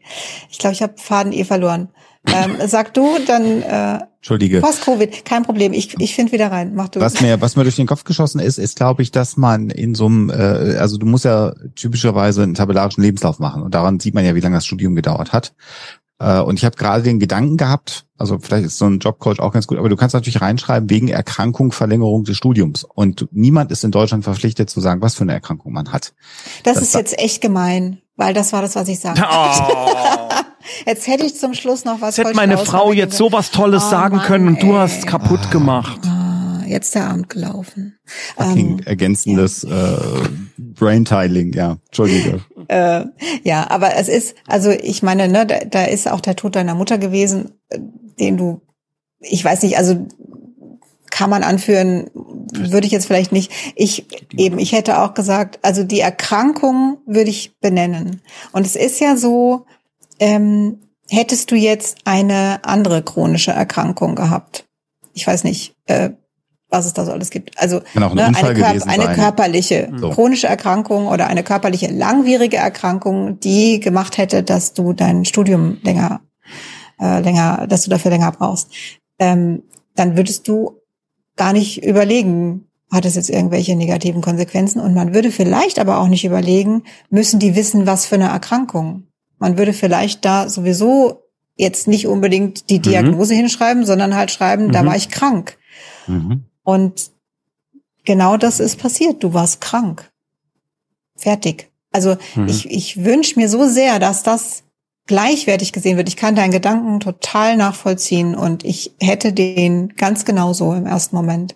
Ich glaube, ich habe Faden eh verloren. Ähm, sag du, dann äh, Entschuldige. Post-Covid, kein Problem. Ich, ich finde wieder rein. Mach du. Was mir, was mir durch den Kopf geschossen ist, ist, glaube ich, dass man in so einem, äh, also du musst ja typischerweise einen tabellarischen Lebenslauf machen und daran sieht man ja, wie lange das Studium gedauert hat. Äh, und ich habe gerade den Gedanken gehabt, also vielleicht ist so ein Jobcoach auch ganz gut, aber du kannst natürlich reinschreiben, wegen Erkrankung, Verlängerung des Studiums. Und niemand ist in Deutschland verpflichtet zu sagen, was für eine Erkrankung man hat. Das, das ist jetzt echt gemein, weil das war das, was ich sagte. Oh. Jetzt hätte ich zum Schluss noch was. Jetzt hätte meine Frau jetzt so was Tolles oh, sagen Mann, können und du ey. hast kaputt ah. gemacht. Ah, jetzt der Abend gelaufen. Ähm, ergänzendes ja. äh, Braintiling, ja. Entschuldige. Äh, ja, aber es ist, also ich meine, ne, da, da ist auch der Tod deiner Mutter gewesen, äh, den du, ich weiß nicht, also kann man anführen, würde ich jetzt vielleicht nicht. Ich eben, ich hätte auch gesagt, also die Erkrankung würde ich benennen. Und es ist ja so, ähm, hättest du jetzt eine andere chronische Erkrankung gehabt, ich weiß nicht, äh, was es da so alles gibt. Also ne, eine, Körp eine körperliche so. chronische Erkrankung oder eine körperliche langwierige Erkrankung, die gemacht hätte, dass du dein Studium länger, äh, länger, dass du dafür länger brauchst. Ähm, dann würdest du gar nicht überlegen, hat es jetzt irgendwelche negativen Konsequenzen? Und man würde vielleicht aber auch nicht überlegen, müssen die wissen, was für eine Erkrankung? Man würde vielleicht da sowieso jetzt nicht unbedingt die mhm. Diagnose mhm. hinschreiben, sondern halt schreiben, mhm. da war ich krank. Mhm. Und genau das ist passiert. Du warst krank. Fertig. Also mhm. ich, ich wünsche mir so sehr, dass das gleichwertig gesehen wird. Ich kann deinen Gedanken total nachvollziehen und ich hätte den ganz genauso im ersten Moment.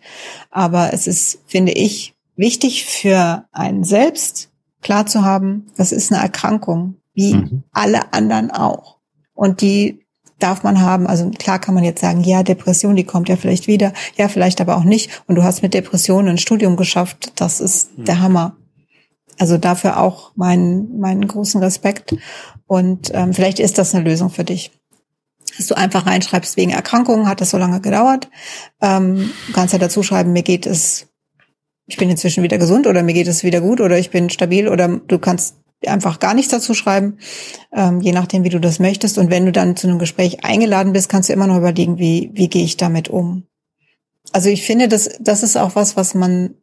Aber es ist, finde ich, wichtig für einen selbst klar zu haben, das ist eine Erkrankung, wie mhm. alle anderen auch. Und die darf man haben. Also klar kann man jetzt sagen, ja, Depression, die kommt ja vielleicht wieder, ja, vielleicht aber auch nicht. Und du hast mit Depressionen ein Studium geschafft. Das ist hm. der Hammer. Also dafür auch meinen, meinen großen Respekt. Und ähm, vielleicht ist das eine Lösung für dich. Dass du einfach reinschreibst, wegen Erkrankungen hat das so lange gedauert. Ähm, kannst ja dazu schreiben, mir geht es, ich bin inzwischen wieder gesund oder mir geht es wieder gut oder ich bin stabil oder du kannst einfach gar nichts dazu schreiben, ähm, je nachdem, wie du das möchtest. Und wenn du dann zu einem Gespräch eingeladen bist, kannst du immer noch überlegen, wie, wie gehe ich damit um. Also ich finde, das, das ist auch was, was man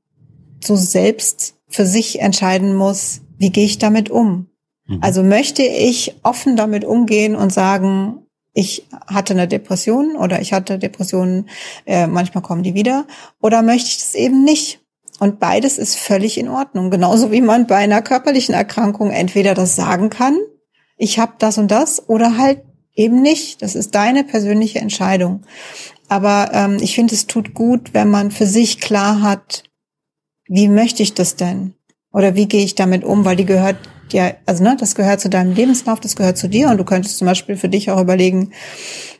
so selbst für sich entscheiden muss, wie gehe ich damit um. Mhm. Also möchte ich offen damit umgehen und sagen, ich hatte eine Depression oder ich hatte Depressionen, äh, manchmal kommen die wieder, oder möchte ich das eben nicht? Und beides ist völlig in Ordnung. Genauso wie man bei einer körperlichen Erkrankung entweder das sagen kann, ich habe das und das, oder halt eben nicht. Das ist deine persönliche Entscheidung. Aber ähm, ich finde, es tut gut, wenn man für sich klar hat, wie möchte ich das denn? Oder wie gehe ich damit um? Weil die gehört ja, also ne, das gehört zu deinem Lebenslauf, das gehört zu dir. Und du könntest zum Beispiel für dich auch überlegen,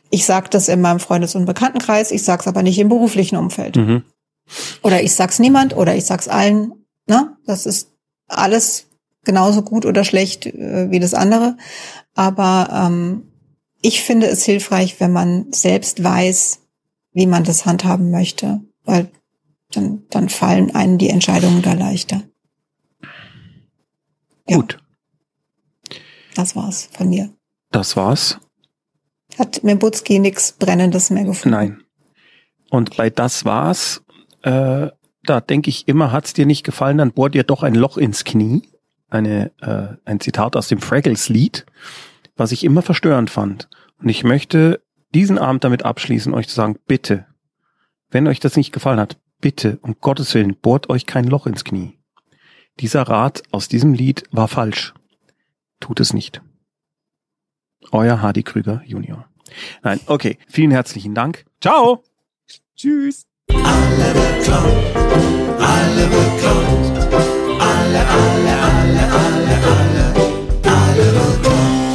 ich sage das in meinem Freundes- und Bekanntenkreis, ich sage es aber nicht im beruflichen Umfeld. Mhm. Oder ich sag's niemand oder ich sag's allen. Ne? Das ist alles genauso gut oder schlecht äh, wie das andere. Aber ähm, ich finde es hilfreich, wenn man selbst weiß, wie man das handhaben möchte, weil dann, dann fallen einem die Entscheidungen da leichter. Ja. Gut. Das war's von mir. Das war's. Hat Mebutski nichts Brennendes mehr gefunden? Nein. Und bei das war's äh, da denke ich immer, hat's dir nicht gefallen, dann bohr dir doch ein Loch ins Knie. Eine, äh, ein Zitat aus dem Fraggles-Lied, was ich immer verstörend fand. Und ich möchte diesen Abend damit abschließen, euch zu sagen, bitte, wenn euch das nicht gefallen hat, bitte, um Gottes Willen, bohrt euch kein Loch ins Knie. Dieser Rat aus diesem Lied war falsch. Tut es nicht. Euer Hardy Krüger Junior. Nein, okay. Vielen herzlichen Dank. Ciao. Tschüss. Alle beklaut, alle beklaut, alle, alle, alle, alle, alle, alle beklaut.